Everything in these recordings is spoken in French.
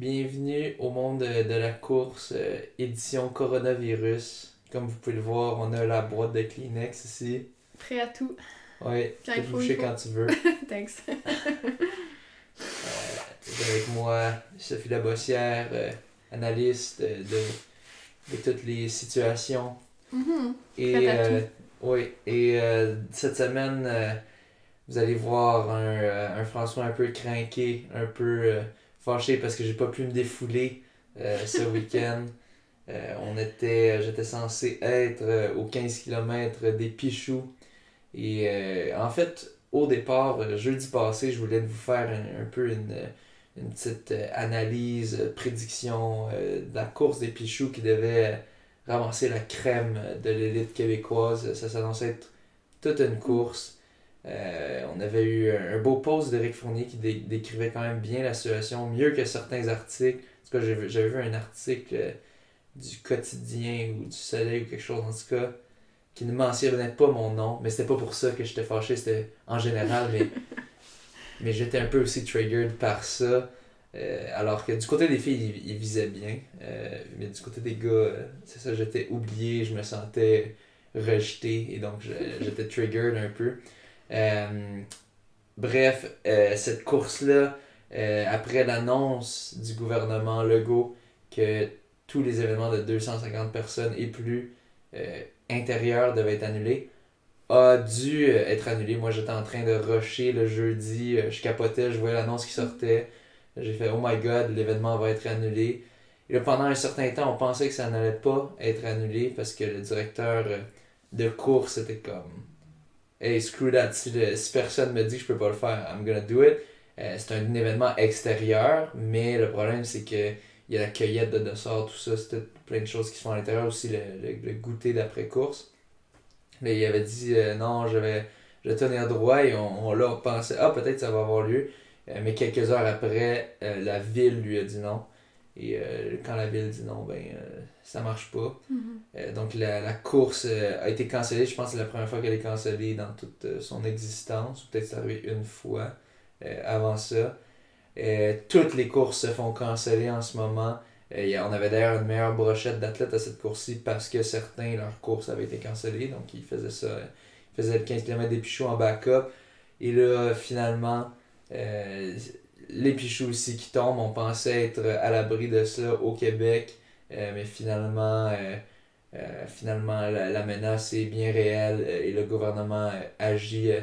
bienvenue au monde de, de la course euh, édition coronavirus. Comme vous pouvez le voir, on a la boîte de Kleenex ici. Prêt à tout. Oui, Quand tu peux boucher quand tu veux. Thanks. Euh, avec moi, Sophie Labossière, euh, analyste euh, de, de toutes les situations. Mhm. Et, Prête à oui, et cette semaine, vous allez voir un, un François un peu craqué, un peu fâché parce que j'ai pas pu me défouler euh, ce week-end. Euh, on était, j'étais censé être aux 15 km des Pichoux. Et euh, en fait, au départ, jeudi passé, je voulais vous faire un, un peu une, une petite analyse, prédiction de la course des Pichoux qui devait ramasser la crème de l'élite québécoise. Ça s'annonçait être toute une course. Euh, on avait eu un, beau post d'Éric Fournier qui dé- décrivait quand même bien la situation, mieux que certains articles. En tout cas, j'avais vu un article euh, du quotidien ou du soleil ou quelque chose en tout cas qui ne mentionnait pas mon nom, mais c'était pas pour ça que j'étais fâché, c'était en général, mais, mais j'étais un peu aussi triggered par ça. Euh, alors que du côté des filles, ils, ils visaient bien, mais du côté des gars, c'est ça, j'étais oublié, je me sentais rejeté et donc j'étais triggered un peu. Euh, bref, euh, cette course-là, euh, après l'annonce du gouvernement Legault que tous les événements de 250 personnes et plus intérieurs devaient être annulés, a dû être annulé. Moi, j'étais en train de rusher le jeudi, je capotais, je voyais l'annonce qui sortait. J'ai fait, oh my god, l'événement va être annulé. Et là, pendant un certain temps, on pensait que ça n'allait pas être annulé parce que le directeur de course était comme, hey, screw that, si, le- si personne me dit que je peux pas le faire, I'm gonna do it. Euh, c'est un événement extérieur, mais le problème, c'est que il y a la cueillette de dessert, tout ça, c'était plein de choses qui se font à l'intérieur, aussi le, le, goûter d'après-course. Mais il avait dit, euh, non, je vais, je tenir droit, et on, on là, on ah, peut-être ça va avoir lieu. Euh, mais quelques heures après, la ville lui a dit non. Et euh, quand la ville dit non, ben, euh, ça marche pas. Mhm. Euh, donc la, la course euh, a été cancellée. Je pense que c'est la première fois qu'elle est cancellée dans toute son existence. Peut-être c'est arrivé une fois avant ça. Toutes les courses se font canceller en ce moment. A- on avait d'ailleurs une meilleure brochette d'athlètes à cette course-ci parce que certains, leurs courses avaient été cancellées. Donc ils faisaient ça. Ils faisaient le 15 km des Pichoux en backup. Et là, finalement, euh, les Pichoux aussi qui tombent. On pensait être à l'abri de ça au Québec. Euh, mais finalement, euh, euh, finalement la, menace est bien réelle euh, et le gouvernement euh, agit euh,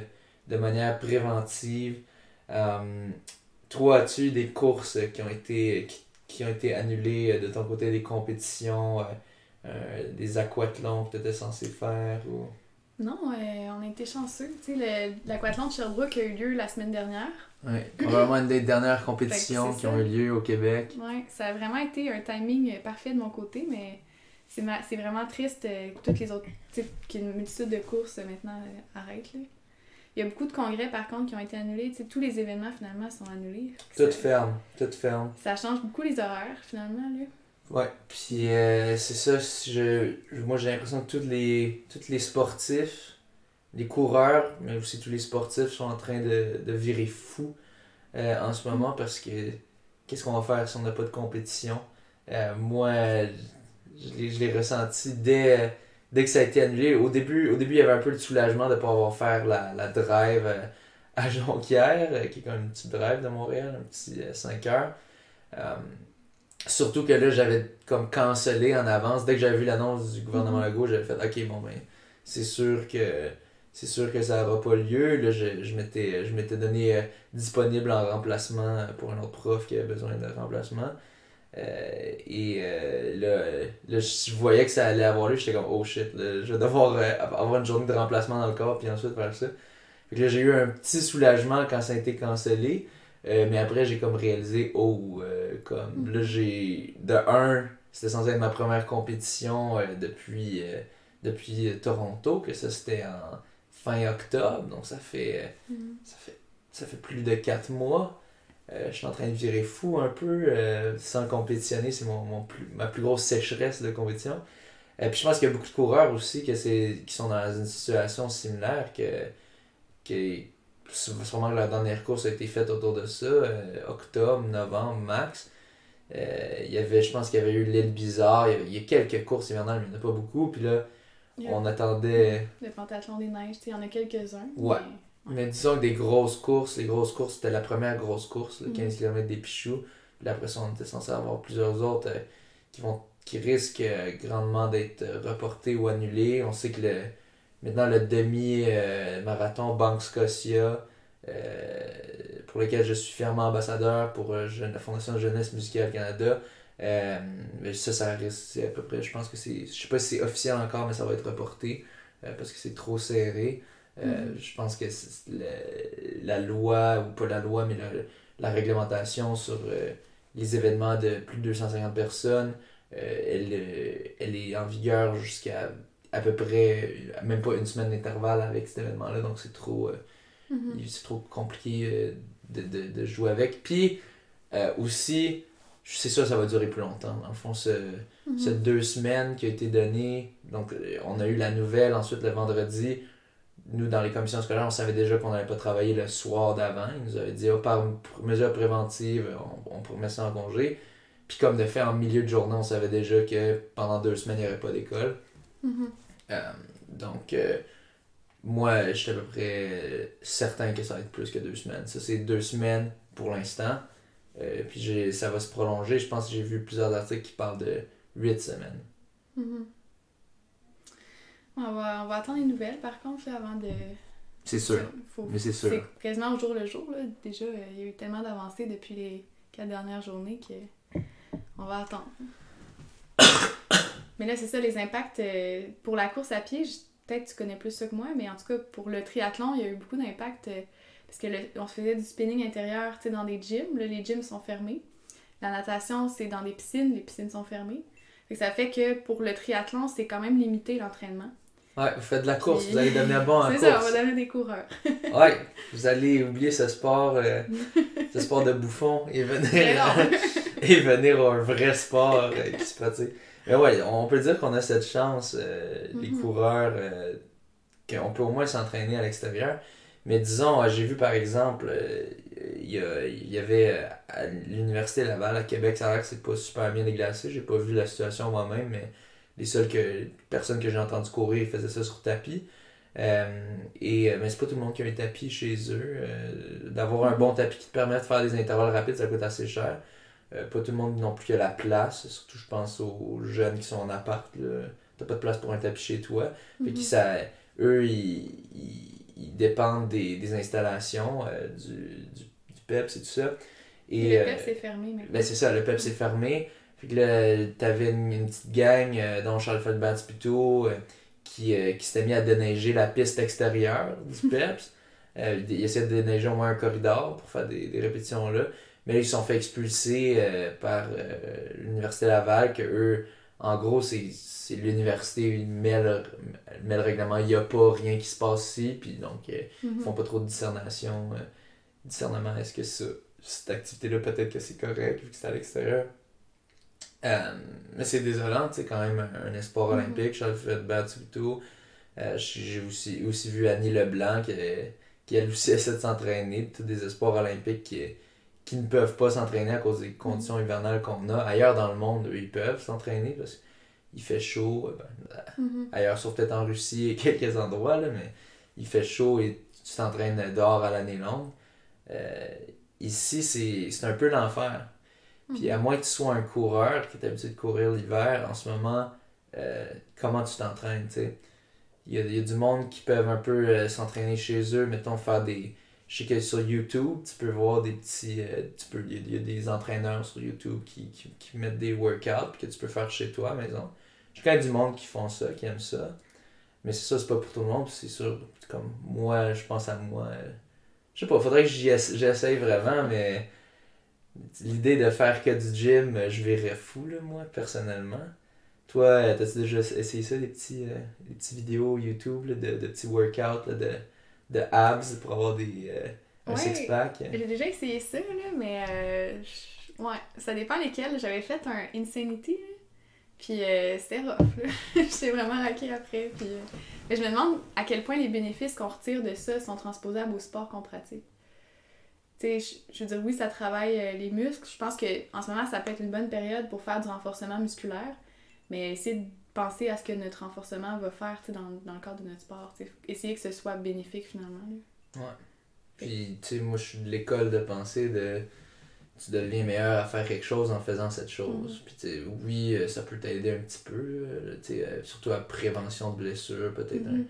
de manière préventive. Euh, toi, as-tu des courses qui ont été, qui, qui ont été annulées euh, de ton côté, des compétitions, euh, euh, des aquathlons que tu étais censé faire ou... Non, euh, on a été chanceux. L'aquathlon de Sherbrooke a eu lieu la semaine dernière. Ouais, probablement une des dernières compétitions qui ont eu lieu au Québec. Ouais, ça a vraiment été un timing euh, parfait de mon côté, mais c'est ma- c'est vraiment triste euh, que toutes les autres, tu sais, qu'une multitude de courses euh, maintenant euh, arrêtent. Là. Il y a beaucoup de congrès par contre qui ont été annulés. Tu sais, tous les événements finalement sont annulés. Tout ça, ferme, tout ferme. ça change beaucoup les horaires finalement. Là. Ouais, puis euh, c'est ça, je- moi j'ai l'impression que tous les, tous les sportifs, les coureurs, mais aussi tous les sportifs sont en train de, de virer fou euh, en ce moment parce que qu'est-ce qu'on va faire si on n'a pas de compétition? Euh, moi, je l'ai ressenti dès, dès que ça a été annulé. Au début, au début, il y avait un peu de soulagement de ne pas avoir faire la, la drive euh, à Jonquière, qui est comme une petite drive de Montréal, un petit 5 heures. Surtout que là, j'avais comme cancellé en avance. Dès que j'avais vu l'annonce du gouvernement Mhm. Legault, j'avais fait OK, bon, ben, c'est sûr que c'est sûr que ça n'aura pas lieu. Là, je, je m'étais je m'étais donné euh, disponible en remplacement pour un autre prof qui avait besoin de remplacement. Euh, et euh, là, euh, là, je voyais que ça allait avoir lieu. J'étais comme Oh shit, là, je vais devoir euh, avoir une journée de remplacement dans le corps, puis ensuite faire ça. Fait que là, j'ai eu un petit soulagement quand ça a été cancellé. Euh, mais après, j'ai comme réalisé, oh, euh, comme Mhm. là, j'ai. De un, c'était censé être ma première compétition euh, depuis, euh, depuis euh, Toronto, que ça c'était en fin octobre, donc ça fait, euh, ça fait, ça fait plus de 4 mois. Euh, je suis en train de virer fou un peu euh, sans compétitionner, c'est mon, mon plus, ma plus grosse sécheresse de compétition. Euh, puis je pense qu'il y a beaucoup de coureurs aussi que qui sont dans une situation similaire, que, que sûrement que la dernière course a été faite autour de ça, euh, octobre, novembre, max. Il y avait, je pense qu'il y avait eu l'île bizarre. Il y, avait- il y a quelques courses hivernales, mais il n'y en a pas beaucoup. Puis là, On attendait. Le pentathlon des neiges, il y en a quelques-uns. Ouais. mais- Mais disons que des grosses courses, les grosses courses, c'était la première grosse course, le Mhm. 15 km des Pichoux. Puis après ça, on était censé avoir plusieurs autres euh, qui vont qui risquent euh, grandement d'être euh, reportés ou annulés. On sait que le maintenant le demi-marathon Banque Scotia, euh, pour lequel je suis fièrement ambassadeur pour la Fondation Jeunesse Musicale Canada, euh, mais ça, ça c'est à peu près, je pense que c'est, je sais pas si c'est officiel encore, mais ça va être reporté euh, parce que c'est trop serré. Euh, Mhm. Je pense que c'est le- la loi, ou pas la loi, mais la, la réglementation sur euh, les événements de plus de 250 personnes, elle, elle est en vigueur jusqu'à à peu près, même pas une semaine d'intervalle avec cet événement-là, donc c'est trop, Mhm. c'est trop compliqué de, de, de jouer avec. Puis aussi, c'est sûr, ça va durer plus longtemps. Dans le fond, ce, Mhm. ces deux semaines qui a été donnée, donc euh, on a eu la nouvelle ensuite le vendredi. Nous, dans les commissions scolaires, on savait déjà qu'on n'allait pas travailler le soir d'avant. Ils nous avaient dit, oh, par mesure préventive, on, on met ça en congé. Puis comme de fait, en milieu de journée, on savait déjà que pendant deux semaines, il n'y aurait pas d'école. Mhm. Euh, donc, euh, moi, je suis à peu près certain que ça va être plus que deux semaines. Ça, c'est deux semaines pour l'instant. Euh, puis j'ai, ça va se prolonger. Je pense que j'ai vu plusieurs articles qui parlent de huit semaines. Mhm. On va, on va attendre les nouvelles par contre avant de. C'est sûr. Faut- Mais c'est sûr. C'est quasiment au jour le jour. Là. Déjà, euh, il y a eu tellement d'avancées depuis les quatre dernières journées que on va attendre. mais là, c'est ça, les impacts euh, pour la course à pied. je- Peut-être que tu connais plus ça que moi, mais en tout cas, pour le triathlon, il y a eu beaucoup d'impacts parce que le- on faisait du spinning intérieur tu sais, dans des gyms. Là, les gyms sont fermés. La natation, c'est dans des piscines. Les piscines sont fermées. Fait que ça fait que pour le triathlon, c'est quand même limité l'entraînement. Ouais, vous faites de la course, Puis- vous allez devenir bon en C'est course. ça, on va donner des coureurs. Ouais, vous allez oublier ce sport, euh, ce sport de bouffon et venir, et venir à un vrai sport euh, qui se pratique. Mais ouais, on peut dire qu'on a cette chance, euh, les Mhm. coureurs, euh, qu'on peut au moins s'entraîner à l'extérieur. Mais disons, euh, j'ai vu par exemple, euh, il y, avait euh, à l'Université Laval à Québec, ça a l'air que c'est pas super bien déglacé. J'ai pas vu la situation moi-même, mais les seules que, personnes que j'ai entendu courir faisaient ça sur tapis. Euh, et, mais c'est pas tout le monde qui a un tapis chez eux. Euh, D'avoir un bon tapis qui te permet de faire des intervalles rapides, ça coûte assez cher. Euh, pas tout le monde non plus qui a la place. Surtout, je pense aux jeunes qui sont en appart. là. T'as pas de place pour un tapis chez toi. Fait que Mhm. ça, eux, ils, ils, ils dépendent des, des installations, euh, du, du, du PEPS et tout ça. Et Et, le euh, PEP, c'est fermé maintenant. ben c'est ça, le PEP s'est fermé. Fait que là, t'avais une, une petite gang, euh, dont Charles Feldbatz plutôt, qui, qui s'était mis à déneiger la piste extérieure du PEPS. Ils essayaient de déneiger au moins un corridor pour faire des, des répétitions là. Mais là, ils se sont fait expulser par l'Université Laval, que eux, en gros, c'est l'université, met le, met le règlement, il n'y a pas rien qui se passe ici, puis donc euh, Mhm. ils font pas trop de discernation. euh, discernement, est-ce que ça, cette activité-là, peut-être que c'est correct vu que c'est à l'extérieur? Euh, mais c'est désolant, c'est quand même un, un espoir Mhm. olympique, Charles tout. Euh, J'ai aussi, aussi vu Annie Leblanc qui, qui elle aussi essaie de s'entraîner, tous des espoirs olympiques qui, qui ne peuvent pas s'entraîner à cause des conditions hivernales qu'on a. Ailleurs dans le monde, eux, ils peuvent s'entraîner parce qu'il fait chaud. euh, ben, Mhm. ailleurs, sauf peut-être en Russie et quelques endroits, là, mais il fait chaud et tu t'entraînes dehors à l'année longue. Euh, ici, c'est c'est un peu l'enfer. Puis à moins que tu sois un coureur qui est habitué de courir l'hiver, en ce moment, euh, comment tu t'entraînes, tu sais? Il y a, il y a du monde qui peuvent un peu euh, s'entraîner chez eux, mettons faire des... Je sais que sur YouTube, tu peux voir des petits... euh, tu peux, il y a- des entraîneurs sur YouTube qui, qui, qui mettent des workouts que tu peux faire chez toi à la maison. Je connais du monde qui font ça, qui aiment ça. Mais c'est ça, c'est pas pour tout le monde, c'est sûr, comme moi, je pense à moi. euh, je sais pas, faudrait que j'essaye vraiment, mais l'idée de faire que du gym, euh, je verrais fou, là, moi, personnellement. Toi, t'as-tu déjà essayé ça, des petits, euh, des petits vidéos YouTube, là, de, de petits workouts, là, de, de abs pour avoir des, euh, un Ouais. six-pack? J'ai déjà essayé ça, là, mais euh, je- ouais, ça dépend lesquels. J'avais fait un Insanity, là, puis euh, c'était rough. J'étais vraiment raquée après. Puis, euh, Mais je me demande à quel point les bénéfices qu'on retire de ça sont transposables au sport qu'on pratique. tu sais, je, veux dire, oui, ça travaille euh, les muscles. Je pense que en ce moment, ça peut être une bonne période pour faire du renforcement musculaire, mais essayer de penser à ce que notre renforcement va faire, dans, dans le cadre de notre sport. tu sais. Essayer que ce soit bénéfique, finalement. là. Ouais. Puis, tu sais, moi, je suis de l'école de pensée de. Tu deviens meilleur à faire quelque chose en faisant cette chose. Puis, tu sais, oui, euh, ça peut t'aider un petit peu, euh, tu sais, surtout à prévention de blessures, peut-être. Mhm.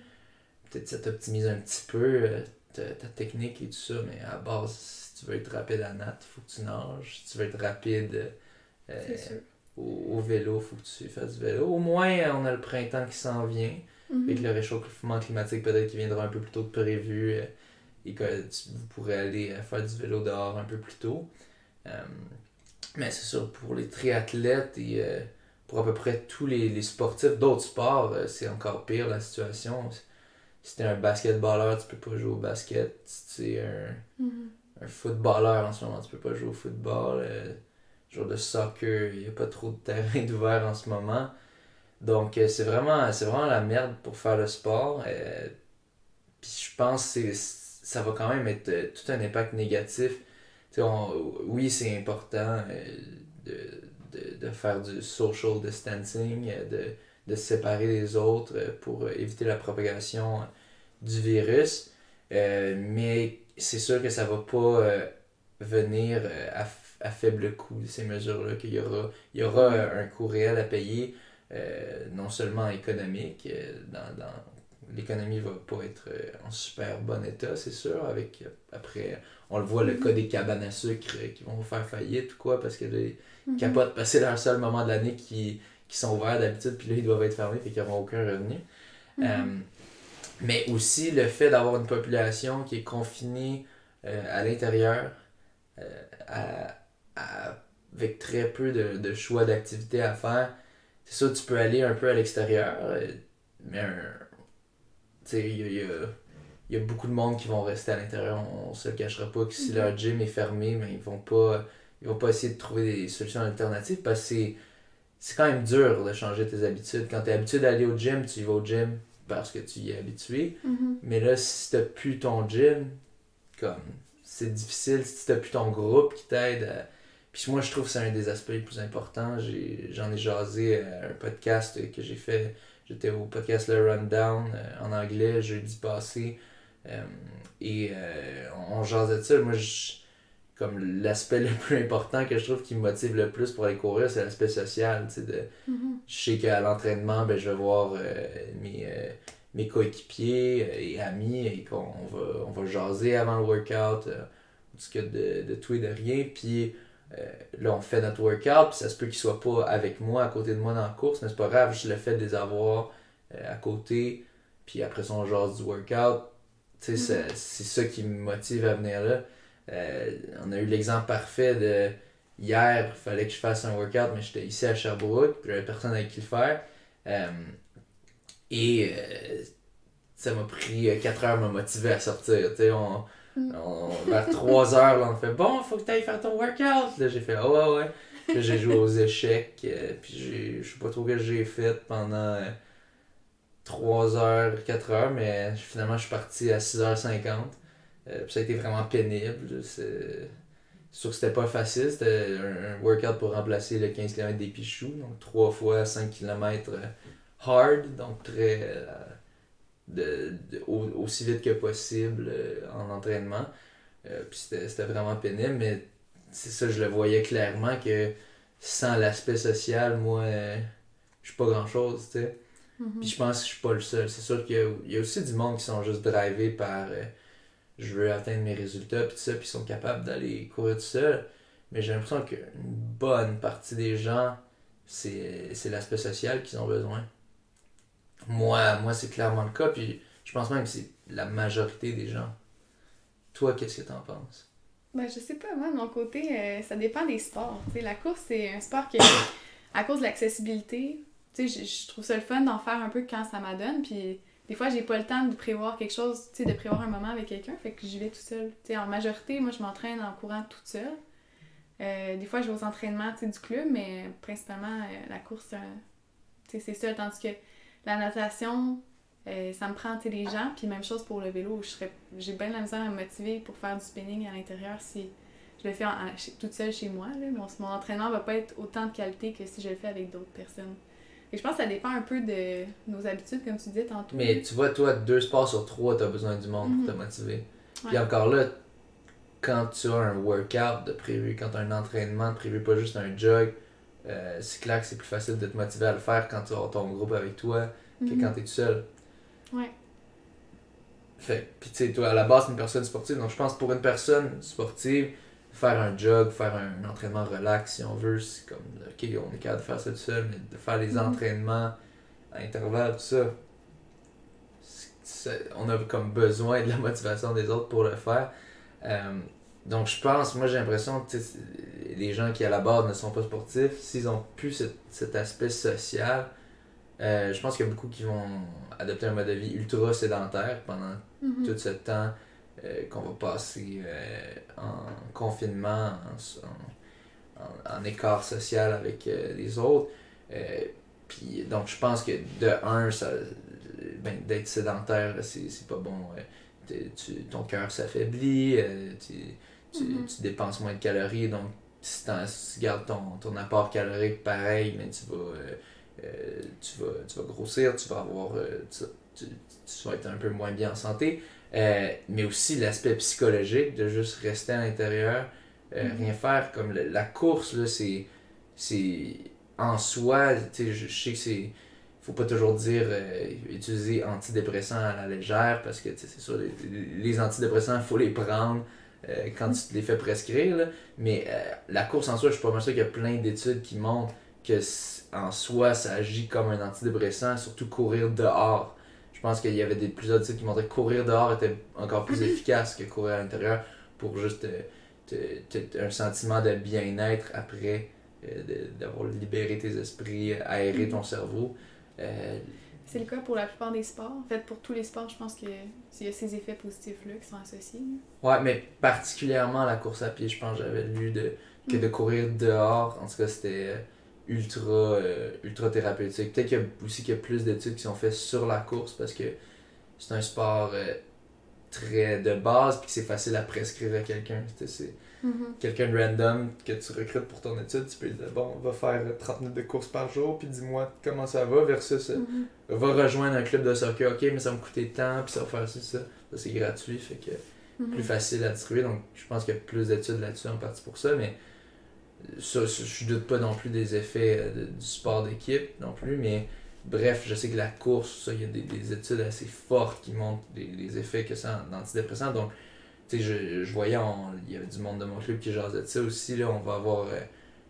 Peut-être ça t'optimise un petit peu euh, ta, ta technique et tout ça, mais à la base, si tu veux être rapide à natte, faut que tu nages. Si tu veux être rapide euh, C'est sûr. Au, au vélo, faut que tu fasses du vélo. Au moins, on a le printemps qui s'en vient. Avec le réchauffement climatique, peut-être qu'il viendra un peu plus tôt que prévu euh, et que tu- vous pourrez aller euh, faire du vélo dehors un peu plus tôt. Euh, mais c'est sûr, pour les triathlètes et euh, pour à peu près tous les, les sportifs d'autres sports, c'est encore pire la situation. Si t'es un basketballeur, tu peux pas jouer au basket. Si t'es un, Mhm. un footballeur en ce moment, tu peux pas jouer au football. Joueur de soccer, il n'y a pas trop de terrain d'ouvert en ce moment. Donc euh, c'est vraiment, vraiment la merde pour faire le sport. Euh, Puis je pense que ça va quand même être euh, tout un impact négatif. On- oui, c'est important euh, de, de, de faire du social distancing, de, de se séparer des autres pour éviter la propagation du virus. Mais c'est sûr que ça va pas venir à, à faible coût, ces mesures-là, qu'il y aura, il y aura euh, un coût réel à payer, euh, non seulement économique, euh, dans, dans, l'économie va pas être en super bon état, c'est sûr, avec, après, on le voit, le cas des cabanes à sucre qui vont faire faillite ou quoi, parce que là, ils Mhm. capotent, parce que c'est leur seul moment de l'année qui, qui sont ouverts d'habitude, puis là, ils doivent être fermés, fait qu'ils n'auront aucun revenu. Mhm. Euh, mais aussi le fait d'avoir une population qui est confinée euh, à l'intérieur, euh, à- avec très peu de, de choix d'activités à faire. C'est sûr, tu peux aller un peu à l'extérieur, euh, mais tu il y a, y a- il y a beaucoup de monde qui vont rester à l'intérieur. On, on se le cachera pas que si Mhm. leur gym est fermé, mais ils vont pas ils vont pas essayer de trouver des solutions alternatives parce que c'est c'est quand même dur de changer tes habitudes. Quand tu es habitué d'aller au gym, tu y vas au gym parce que tu y es habitué. Mhm. Mais là, si t'as plus ton gym, comme c'est difficile si t'as plus ton groupe qui t'aide. Puis moi, je trouve que c'est un des aspects les plus importants. J'en ai, jasé à un podcast que j'ai fait. J'étais au podcast Le Rundown euh, en anglais jeudi passé. Euh, et euh, on, on jasait de ça. Moi, je- comme l'aspect le plus important que je trouve qui me motive le plus pour aller courir, c'est l'aspect social. de, Mhm. je sais qu'à l'entraînement, ben, je vais voir euh, mes, euh, mes coéquipiers euh, et amis et qu'on va, on va jaser avant le workout, euh, on discute de, de tout et de rien. Puis euh, là, on fait notre workout, puis ça se peut qu'ils soient pas avec moi, à côté de moi dans la course, mais c'est pas grave, je le fais de les avoir euh, à côté. Puis après ça, on jase du workout. Tu sais, c'est- c'est ça qui me motive à venir là. Euh, on a eu l'exemple parfait de hier, il fallait que je fasse un workout, mais j'étais ici à Sherbrooke, puis j'avais personne avec qui le faire. Et ça m'a pris 4 heures à me motiver à sortir. Tu sais, on. Vers 3 heures, on fait Bon, faut que tu ailles faire ton workout. Là, j'ai fait Ah ouais, ouais. Puis j'ai joué aux échecs, euh, puis je sais pas trop ce que j'ai fait pendant 3 heures, 4 heures, mais finalement, je suis parti à 6h50. Euh, ça a été vraiment pénible. C'est sûr que c'était pas facile. C'était un, workout pour remplacer le 15 km des Pichoux. Donc 3 fois 5 km hard. Donc très. euh, de, de- au- aussi vite que possible euh, en entraînement. Euh, puis c'était vraiment pénible. Mais c'est ça, je le voyais clairement que sans l'aspect social, moi, euh, je suis pas grand chose. tu sais. Mhm. Puis je pense que je suis pas le seul. C'est sûr qu'il y y a aussi du monde qui sont juste drivés par je veux atteindre mes résultats, puis ça, puis ils sont capables d'aller courir tout seul. Mais j'ai l'impression qu'une bonne partie des gens, c'est c'est l'aspect social qu'ils ont besoin. Moi, moi c'est clairement le cas, puis je pense même que c'est la majorité des gens. Toi, qu'est-ce que t'en penses? Ben, je sais pas, moi, de mon côté, euh, ça dépend des sports. Tu sais, la course, c'est un sport que, à cause de l'accessibilité, je, trouve ça le fun d'en faire un peu quand ça m'adonne. Puis des fois, j'ai pas le temps de prévoir quelque chose, de prévoir un moment avec quelqu'un, fait que j'y vais tout seul. Tu sais, en majorité, moi, je m'entraîne en courant toute seule. Euh, des fois, je vais aux entraînements, du club, mais principalement, euh, la course, c'est seul. Tandis que la natation, Euh, ça me prend gens, puis même chose pour le vélo. je serais J'ai bien la misère à me motiver pour faire du spinning à l'intérieur si je le fais toute seule chez moi. Là. Mon, mon entraînement va pas être autant de qualité que si je le fais avec d'autres personnes. Et je pense que ça dépend un peu de nos habitudes, comme tu disais tantôt. Mais tu vois, toi, deux sports sur trois, tu as besoin du monde pour te mhm. motiver. Puis encore là, quand tu as un workout de prévu, quand tu as un entraînement de prévu, pas juste un jog, euh, c'est clair que c'est plus facile de te motiver à le faire quand tu as ton groupe avec toi que mhm. quand tu es tout seul. Ouais. Fait, puis tu sais, toi, à la base, une personne sportive, donc je pense pour une personne sportive, faire un jog, faire un, entraînement relax si on veut, c'est comme, ok, on est capable de faire ça tout seul, mais de faire les mhm. entraînements à intervalles, tout ça, on a comme besoin de la motivation des autres pour le faire. Euh, donc je pense, moi j'ai l'impression que les gens qui à la base ne sont pas sportifs, s'ils ont plus cet, aspect social, euh, je pense qu'il y a beaucoup qui vont adopter un mode de vie ultra sédentaire pendant mhm. tout ce temps euh, qu'on va passer en confinement, en, écart social avec les autres. puis donc je pense que de un, ça, ben, d'être sédentaire, c'est pas bon. Tu, ton cœur s'affaiblit, euh, tu, tu, tu, dépenses moins de calories, donc si tu gardes ton, ton apport calorique pareil, mais tu vas, euh, euh, tu, vas, tu vas grossir, tu vas avoir tu, tu, vas être un peu moins bien en santé. mais aussi l'aspect psychologique de juste rester à l'intérieur, mm-hmm. rien faire. Comme la course, là, c'est en soi, je, je sais que c'est faut pas toujours dire euh, utiliser antidépresseurs à la légère parce que c'est sûr, les, antidépressants, il faut les prendre euh, quand tu te les fais prescrire. Mais euh, la course en soi, je suis pas mal sûr qu'il y a plein d'études qui montrent que en soi, ça agit comme un antidépressant, surtout courir dehors. Je pense qu'il y avait des, plusieurs études qui montraient que courir dehors était encore plus efficace que courir à l'intérieur pour juste un sentiment de bien-être après d'avoir libéré tes esprits, aéré ton cerveau. Euh, c'est le cas pour la plupart des sports. En fait, pour tous les sports, je pense qu'il y a ces effets positifs-là qui sont associés. Ouais, mais particulièrement la course à pied, je pense j'avais lu de, que mm. de courir dehors, en tout cas, c'était euh, ultra, euh, ultra thérapeutique. Peut-être qu'il y a aussi qu'il y a plus d'études qui sont faites sur la course parce que c'est un sport très de base puis que c'est facile à prescrire à quelqu'un. C'est Mm-hmm. Quelqu'un de random que tu recrutes pour ton étude, tu peux lui dire bon, va faire 30 minutes de course par jour, puis dis-moi comment ça va, versus euh, mm-hmm. va rejoindre un club de soccer, ok, mais ça va me coûter tant, puis ça va faire ça, ça. c'est gratuit, fait que mm-hmm. plus facile à distribuer. Donc, je pense qu'il y a plus d'études là-dessus en partie pour ça, mais ça, je doute pas non plus des effets euh, du sport d'équipe non plus, mais bref, je sais que la course, il y a des, études assez fortes qui montrent les, effets que ça a d'antidepressants. Donc, tu sais, je, je, voyais, il y avait du monde de mon club qui jasait de ça aussi. Là, on va avoir euh,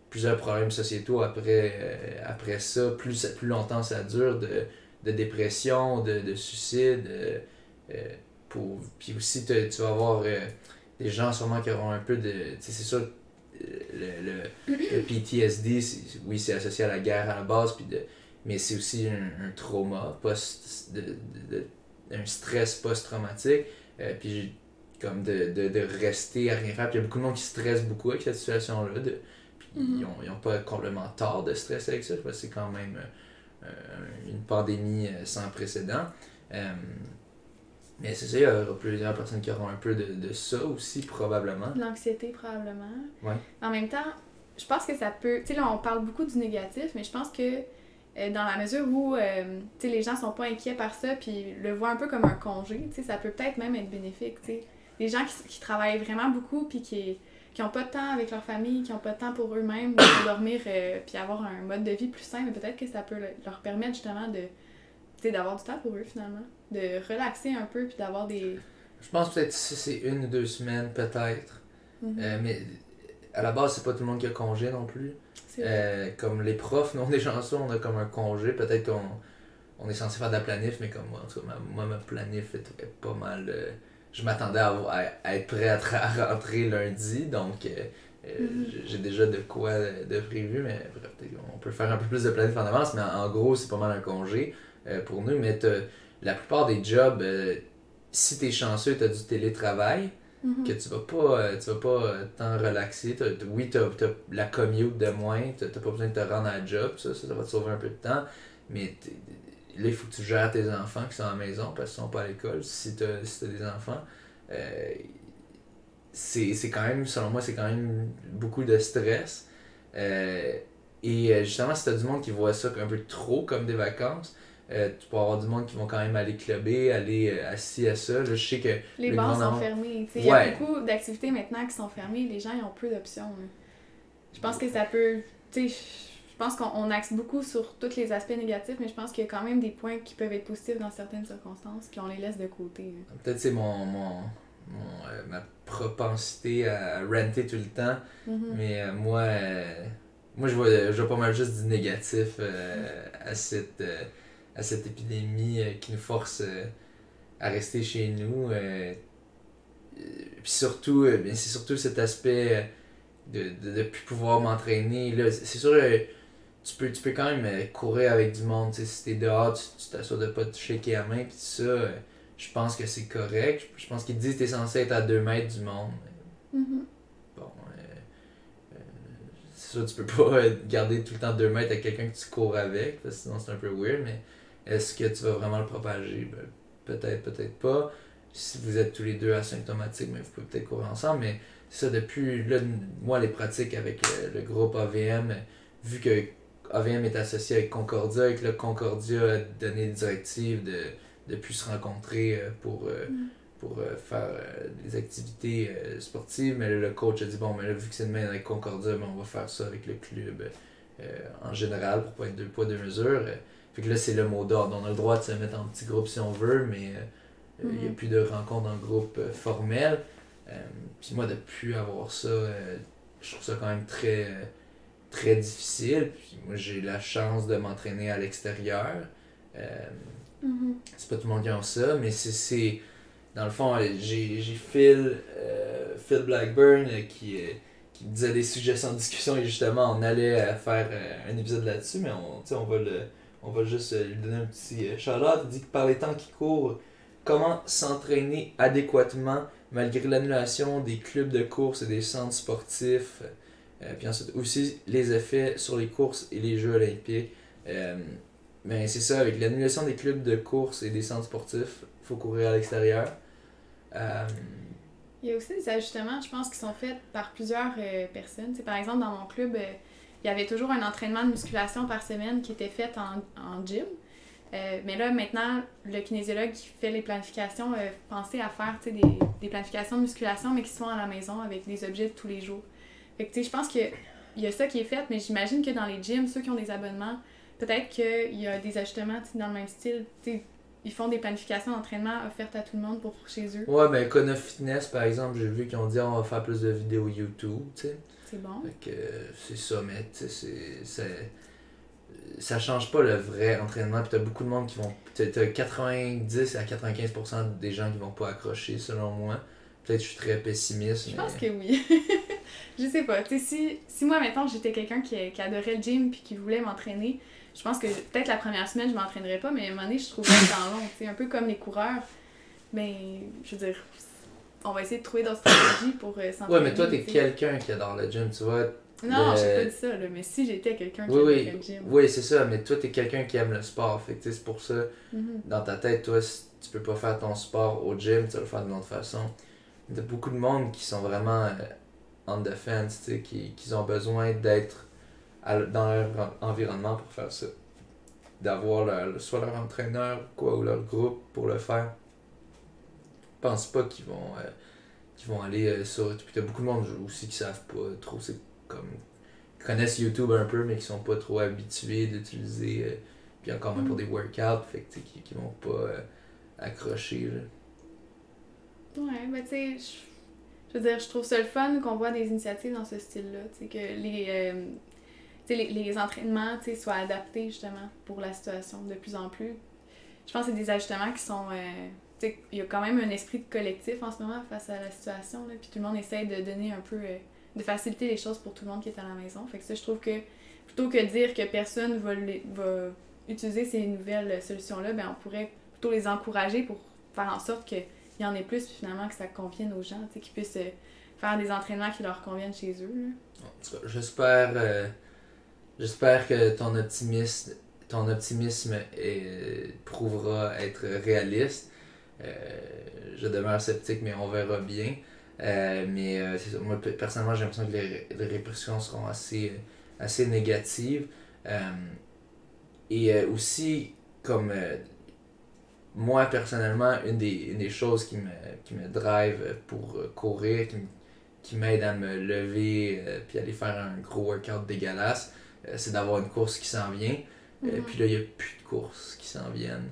plusieurs problèmes sociétaux après, euh, après ça. Plus, plus longtemps ça dure, de, de dépression, de, de suicide. Euh, pour, puis aussi, tu vas avoir des gens sûrement qui auront un peu de. Tu sais, c'est sûr, le, le, PTSD, oui, c'est associé à la guerre à la base, puis de, mais c'est aussi un, un, trauma, post, de, de, un stress post-traumatique. puis comme de, de, de, rester à rien faire. Puis il y a beaucoup de monde qui stresse beaucoup avec cette situation-là. De, puis ils n'ont ont pas complètement tort de stresser avec ça, parce que c'est quand même euh, une pandémie euh, sans précédent. Euh, mais c'est ça, il y aura plusieurs personnes qui auront un peu de, de ça aussi, probablement. L'anxiété, probablement. Ouais. En même temps, je pense que ça peut. Tu sais, là, on parle beaucoup du négatif, mais je pense que dans la mesure où euh, les gens sont pas inquiets par ça, puis le voient un peu comme un congé, ça peut peut-être même être bénéfique. sais les gens qui, qui, travaillent vraiment beaucoup puis qui qui n'ont pas de temps avec leur famille, qui n'ont pas de temps pour eux-mêmes, pour dormir euh, puis avoir un mode de vie plus sain, mais peut-être que ça peut leur permettre justement de d'avoir du temps pour eux finalement, de relaxer un peu puis d'avoir des je pense peut-être si c'est une ou deux semaines peut-être. Mm-hmm. Euh, mais à la base, c'est pas tout le monde qui a congé non plus. Euh, comme les profs, nous on est chanceux, on a comme un congé, peut-être qu'on on est censé faire de la planif, mais comme moi, en tout cas, moi ma planif est, pas mal je m'attendais à, être prêt à, rentrer lundi, donc euh, euh, mm-hmm. j'ai déjà de quoi de prévu, mais bref, on peut faire un peu plus de planning en avance, mais en, gros, c'est pas mal un congé euh, pour nous. Mais la plupart des jobs, si tu es chanceux, tu as du télétravail, mm-hmm. que tu vas pas tu vas pas t'en relaxer. oui, tu as, la commute de moins, tu pas besoin de te rendre à la job, ça, ça, va te sauver un peu de temps, mais là, il faut que tu gères tes enfants qui sont à la maison parce qu'ils sont pas à l'école. Si tu as, si des enfants, euh, c'est quand même, selon moi, c'est quand même beaucoup de stress. Euh, et euh, justement, si tu as du monde qui voit ça un peu trop comme des vacances, euh, tu peux avoir du monde qui vont quand même aller clubber, aller euh, assis à ça. Là, je sais que Les le bars sont fermés. Il y a beaucoup d'activités maintenant qui sont fermées. Les gens, ils ont peu d'options. là. Je pense que ça peut. Tu sais, je pense qu'on on axe beaucoup sur tous les aspects négatifs, mais je pense qu'il y a quand même des points qui peuvent être positifs dans certaines circonstances, puis on les laisse de côté. là. peut-être c'est mon, mon, mon, euh, ma propensité à renter tout le temps. Mhm. Mais euh, moi, euh, moi je, vois, je vois pas mal juste du négatif à, cette, à cette épidémie qui nous force à rester chez nous. Puis surtout, c'est surtout cet aspect de de ne plus pouvoir m'entraîner. C'est sûr, tu peux, tu peux quand même euh, courir avec du monde. Si t'es dehors, tu t'assures de pas te shaker la main. Puis ça, euh, je pense que c'est correct. Je, pense qu'ils disent que t'es censé être à 2 mètres du monde. Mhm. Bon, euh, euh, c'est sûr, tu peux pas garder tout le temps 2 mètres avec quelqu'un que tu cours avec, parce que sinon c'est un peu weird, mais est-ce que tu vas vraiment le propager? Ben, Peut-être, peut-être pas. Si vous êtes tous les deux asymptomatiques, mais vous pouvez peut-être courir ensemble, mais ça, depuis là, moi, les pratiques avec le, le groupe AVM, vu que AVM est associé avec Concordia et que là, Concordia a donné des directives de de plus se rencontrer euh, pour, euh, Mm. pour euh, faire des activités sportives. Mais là, le coach a dit bon, mais là, vu que c'est une main avec Concordia, ben, on va faire ça avec le club en général pour pas être deux poids, deux mesures. Fait que là, c'est le mot d'ordre. On a le droit de se mettre en petit groupe si on veut, mais il n'y a Mhm. plus de rencontres en groupe formel. Puis moi, de plus avoir ça, je trouve ça quand même très, très difficile. Puis moi, j'ai la chance de m'entraîner à l'extérieur. Euh, Mhm. c'est pas tout le monde qui a ça, mais c'est-. Dans le fond, j'ai Phil, euh, Phil Blackburn euh, qui, qui me disait des suggestions de discussion et justement on allait faire un épisode là-dessus, mais on, on va le. On va juste lui donner un petit shout-out. Il dit que par les temps qui courent, comment s'entraîner adéquatement malgré l'annulation des clubs de course et des centres sportifs. Euh, puis ensuite aussi les effets sur les courses et les Jeux olympiques. Euh, mais c'est ça, avec l'annulation des clubs de course et des centres sportifs, il faut courir à l'extérieur. Euh, Il y a aussi des ajustements, je pense, qui sont faits par plusieurs personnes. Par exemple, dans mon club, il y avait toujours un entraînement de musculation par semaine qui était fait en, en gym. Mais là, maintenant, le kinésiologue qui fait les planifications pensait à faire des, des planifications de musculation, mais qui se font à la maison avec des objets de tous les jours. Fait que, tu sais, je pense qu'il y a ça qui est fait, mais j'imagine que dans les gyms, ceux qui ont des abonnements, peut-être qu'il y a des ajustements dans le même style. Tu sais, ils font des planifications d'entraînement offertes à tout le monde pour chez eux. ouais, ben Kona Fitness, par exemple, j'ai vu qu'ils ont dit on va faire plus de vidéos YouTube, tu sais. C'est bon. Fait que euh, c'est ça, mais tu sais, c'est- ça change pas le vrai entraînement. Puis t'as beaucoup de monde qui vont. T'as 90 à 95% des gens qui vont pas accrocher, selon moi. Peut-être que je suis très pessimiste. Je mais... pense que oui. je sais pas. Si, si moi, maintenant, j'étais quelqu'un qui, qui adorait le gym puis qui voulait m'entraîner, je pense que peut-être la première semaine, je m'entraînerais pas, mais à un moment donné, je trouverais le temps long. Un peu comme les coureurs. Ben, je veux dire, on va essayer de trouver d'autres stratégies pour euh, s'entraîner. Ouais, mais toi, t'es quelqu'un qui adore le gym, tu vois. Non, le- j'ai pas dit ça, là, mais si j'étais quelqu'un qui Oui, oui. le gym. Oui, c'est ça, mais toi, t'es quelqu'un qui aime le sport. Fait que c'est pour ça, Mhm. dans ta tête, toi, si tu peux pas faire ton sport au gym, tu vas le faire d'une autre façon. T'as beaucoup de monde qui sont vraiment euh, on the fence, tu sais, qui, qui ont besoin d'être dans leur en- environnement pour faire ça. D'avoir leur, soit leur entraîneur quoi, ou leur groupe pour le faire. Je pense pas qu'ils vont, euh, vont aller euh, sur. Puis t'as beaucoup de monde aussi qui savent pas trop. C'est comme. Qui connaissent YouTube un peu, mais qui sont pas trop habitués d'utiliser. euh, puis encore même pour des workouts, fait que qui, qui vont pas euh, accrocher. Là. Ouais, ben tu sais, je, veux dire, je trouve ça le fun qu'on voit des initiatives dans ce style-là. Tu sais, que les, euh, les, les entraînements soient adaptés justement pour la situation de plus en plus. Je pense que c'est des ajustements qui sont. euh, il y a quand même un esprit de collectif en ce moment face à la situation, là, puis tout le monde essaye de donner un peu. euh, de faciliter les choses pour tout le monde qui est à la maison. Fait que ça, je trouve que plutôt que dire que personne va, va utiliser ces nouvelles solutions-là, ben on pourrait plutôt les encourager pour faire en sorte qu'il y en ait plus, puis finalement que ça convienne aux gens, qu'ils puissent euh, faire des entraînements qui leur conviennent chez eux. j'espère, euh, j'espère que ton optimisme ton optimisme est- prouvera être réaliste. Euh, je demeure sceptique, mais on verra bien. Euh, mais euh, moi, pe- personnellement, j'ai l'impression que les, les répercussions seront assez, euh, assez négatives. Euh, et euh, aussi, comme euh, moi, personnellement, une des, une des choses qui me, qui me drive pour euh, courir, qui, m'aide à me lever euh, puis aller faire un gros workout dégueulasse, euh, c'est d'avoir une course qui s'en vient. Euh, Mhm. puis là, il n'y a plus de courses qui s'en viennent.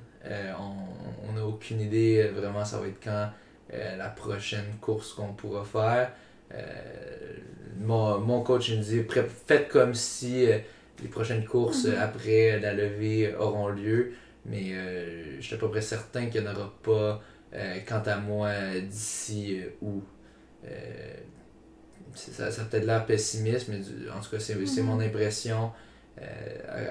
On n'a aucune idée vraiment ça va être quand la prochaine course qu'on pourra faire. Mon, mon coach il me dit faites comme si les prochaines courses Mhm. après la levée auront lieu. Mais euh, je suis à peu près certain qu'il n'y en aura pas euh, quant à moi d'ici euh, août. Euh, ça, ça a peut-être l'air pessimiste, mais du- en tout cas, c'est c'est Mhm. mon impression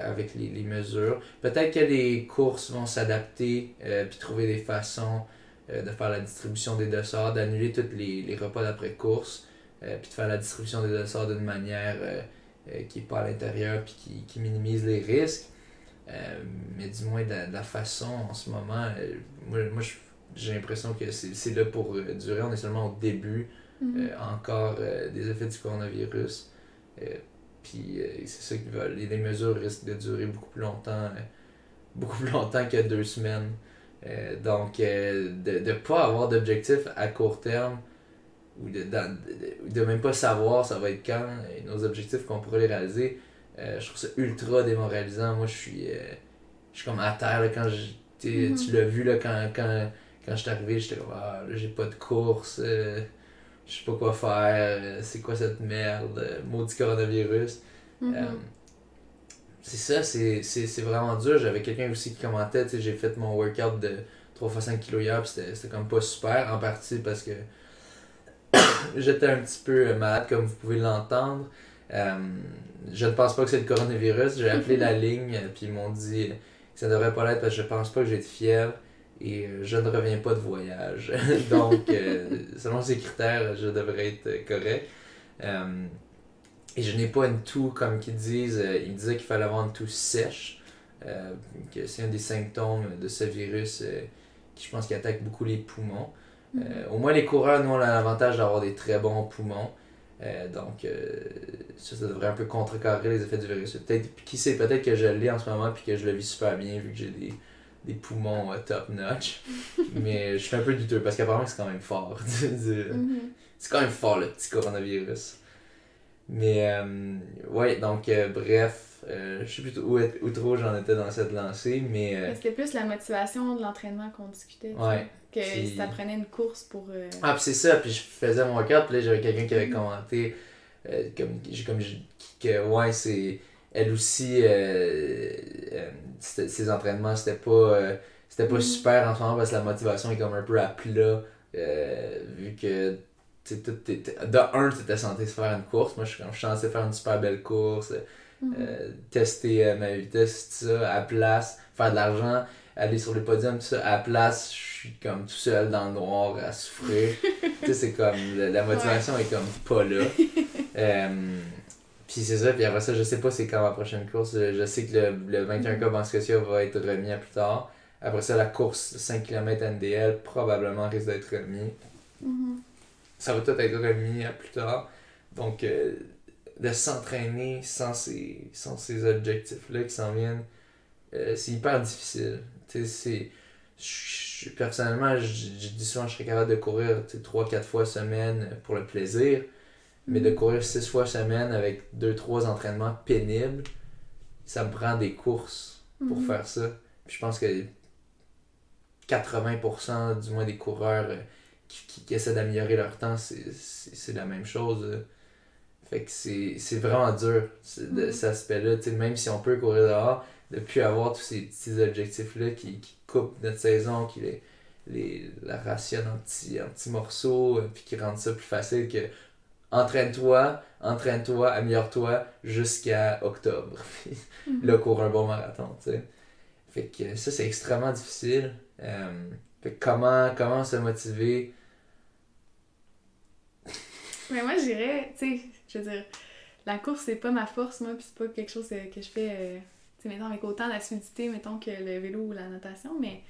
avec les, les mesures. Peut-être que les courses vont s'adapter puis trouver des façons de faire la distribution des dossards, d'annuler tous les, les repas d'après-course, puis de faire la distribution des dossards d'une manière qui n'est pas à l'intérieur puis qui, qui minimise les risques. Euh, mais du moins, de, la- de la façon en ce moment, euh, moi, moi j'ai l'impression que c'est là pour euh, durer. On est seulement au début Mhm. euh, encore des effets du coronavirus. Puis c'est ça qu'ils veulent. Les, les mesures risquent de durer beaucoup plus longtemps, beaucoup plus longtemps que deux semaines. Donc, de ne pas avoir d'objectif à court terme ou de, de, de même pas savoir ça va être quand et nos objectifs qu'on pourra les réaliser, euh, je trouve ça ultra démoralisant. Moi, je suis, euh, je suis comme à terre là, quand je, Mhm. tu l'as vu là, quand, quand, quand je suis arrivé, j'étais comme ah, j'ai pas de course, euh, je sais pas quoi faire, c'est quoi cette merde, maudit coronavirus. Mhm. C'est ça, c'est vraiment dur. J'avais quelqu'un aussi qui commentait, j'ai fait mon workout de 3 x 5 kg hier, c'était comme pas super, en partie parce que j'étais un petit peu malade, comme vous pouvez l'entendre. Euh, je ne pense pas que c'est le coronavirus. J'ai appelé la ligne, euh, puis ils m'ont dit que ça devrait pas l'être parce que je pense pas que j'ai de fièvre et euh, je ne reviens pas de voyage. Donc, euh, selon ces critères, je devrais être correct. Euh, et je n'ai pas une toux comme qu'ils disent. Ils disaient qu'il fallait avoir une toux sèche, que c'est un des symptômes de ce virus qui, je pense, qui attaque beaucoup les poumons. Mhm. Euh, au moins, les coureurs, nous, on a l'avantage d'avoir des très bons poumons. Euh, donc, euh, ça, ça devrait un peu contrecarrer les effets du virus. Peut-être, qui sait, peut-être que je l'ai en ce moment puis que je le vis super bien vu que j'ai des, des poumons euh, top notch. Mais je suis un peu douteux parce qu'apparemment, c'est quand même fort. Mhm. c'est quand même fort le petit coronavirus. Mais euh, ouais, donc bref, je sais plus où, être- où trop j'en étais dans cette lancée, mais C'était plus la motivation de l'entraînement qu'on discutait. tu sais. Que Puis- ça prenait une course pour. euh, Ah, puis c'est ça, puis je faisais mon workout, puis là j'avais quelqu'un qui avait Mhm. commenté, euh, comme, j'ai- comme je- que ouais, c'est. Elle aussi, euh, euh, ses entraînements, c'était pas, c'était pas Mhm. super en ce moment parce que la motivation est comme un peu à plat, vu que. tu sais, tout était- de un, tu étais censé faire une course. Moi, je je suis censé faire une super belle course, mhm. euh, tester ma vitesse, tout ça, à place, faire de l'argent, aller sur le podium, tout ça, à place, je suis comme tout seul dans le noir à souffrir. tu sais, c'est comme, la, la motivation est comme pas là. Euh, puis c'est ça, puis après ça, je sais pas c'est quand ma prochaine course. Je sais que le, le 21 Cup en Scotia va être remis à plus tard. Après ça, la course 5 km NDL probablement risque d'être remis Mhm. ça va tout être remis à plus tard. Donc, euh, de s'entraîner sans ces, sans ces objectifs-là qui s'en viennent, euh, c'est hyper difficile. Tu sais, c'est. Je- Personnellement, je, dis souvent que je serais capable de courir 3-4 fois semaine pour le plaisir, mais de Mhm. courir 6 fois semaine avec 2-3 entraînements pénibles, ça me prend des courses pour Mhm. faire ça. Puis je pense que 80% du moins des coureurs euh, qui, qui, qui essaient d'améliorer leur temps, c'est- la même chose. euh. Fait que c'est vraiment dur, Mhm. cet aspect-là. Même si on peut courir dehors, de plus avoir tous ces petits objectifs-là qui, qui coupent notre saison, qui les, les, la rationnent en petits, en petits morceaux, euh, puis qui rendent ça plus facile que entraîne-toi, entraîne-toi, améliore-toi jusqu'à octobre. Mhm. là, cours un bon marathon, tu sais. Fait que ça, c'est extrêmement difficile. Euh, fait que comment, comment se motiver? Mais moi, je dirais, tu sais, je veux dire, la course, c'est pas ma force, moi, puis c'est pas quelque chose euh, que je fais, mettons, avec autant d'assiduité, mettons, que le vélo ou la natation, mais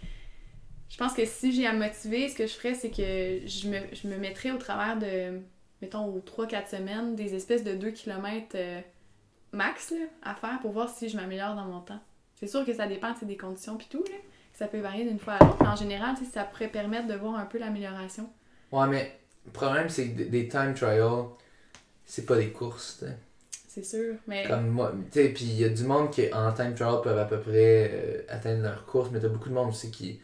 je pense que si j'ai à me motiver, ce que je ferais, c'est que je me, je me mettrais au travers de, mettons, aux 3-4 semaines, des espèces de 2 km euh, max là, à faire pour voir si je m'améliore dans mon temps. C'est sûr que ça dépend des conditions puis tout, là. Ça peut varier d'une fois à l'autre, mais en général, ça pourrait permettre de voir un peu l'amélioration. Ouais, mais le problème, c'est que des time trials, c'est pas des courses, C'est sûr, mais... Comme moi, tu sais, puis il y a du monde qui, en time trial, peuvent à peu près euh, atteindre leur course, mais t'as beaucoup de monde aussi qui,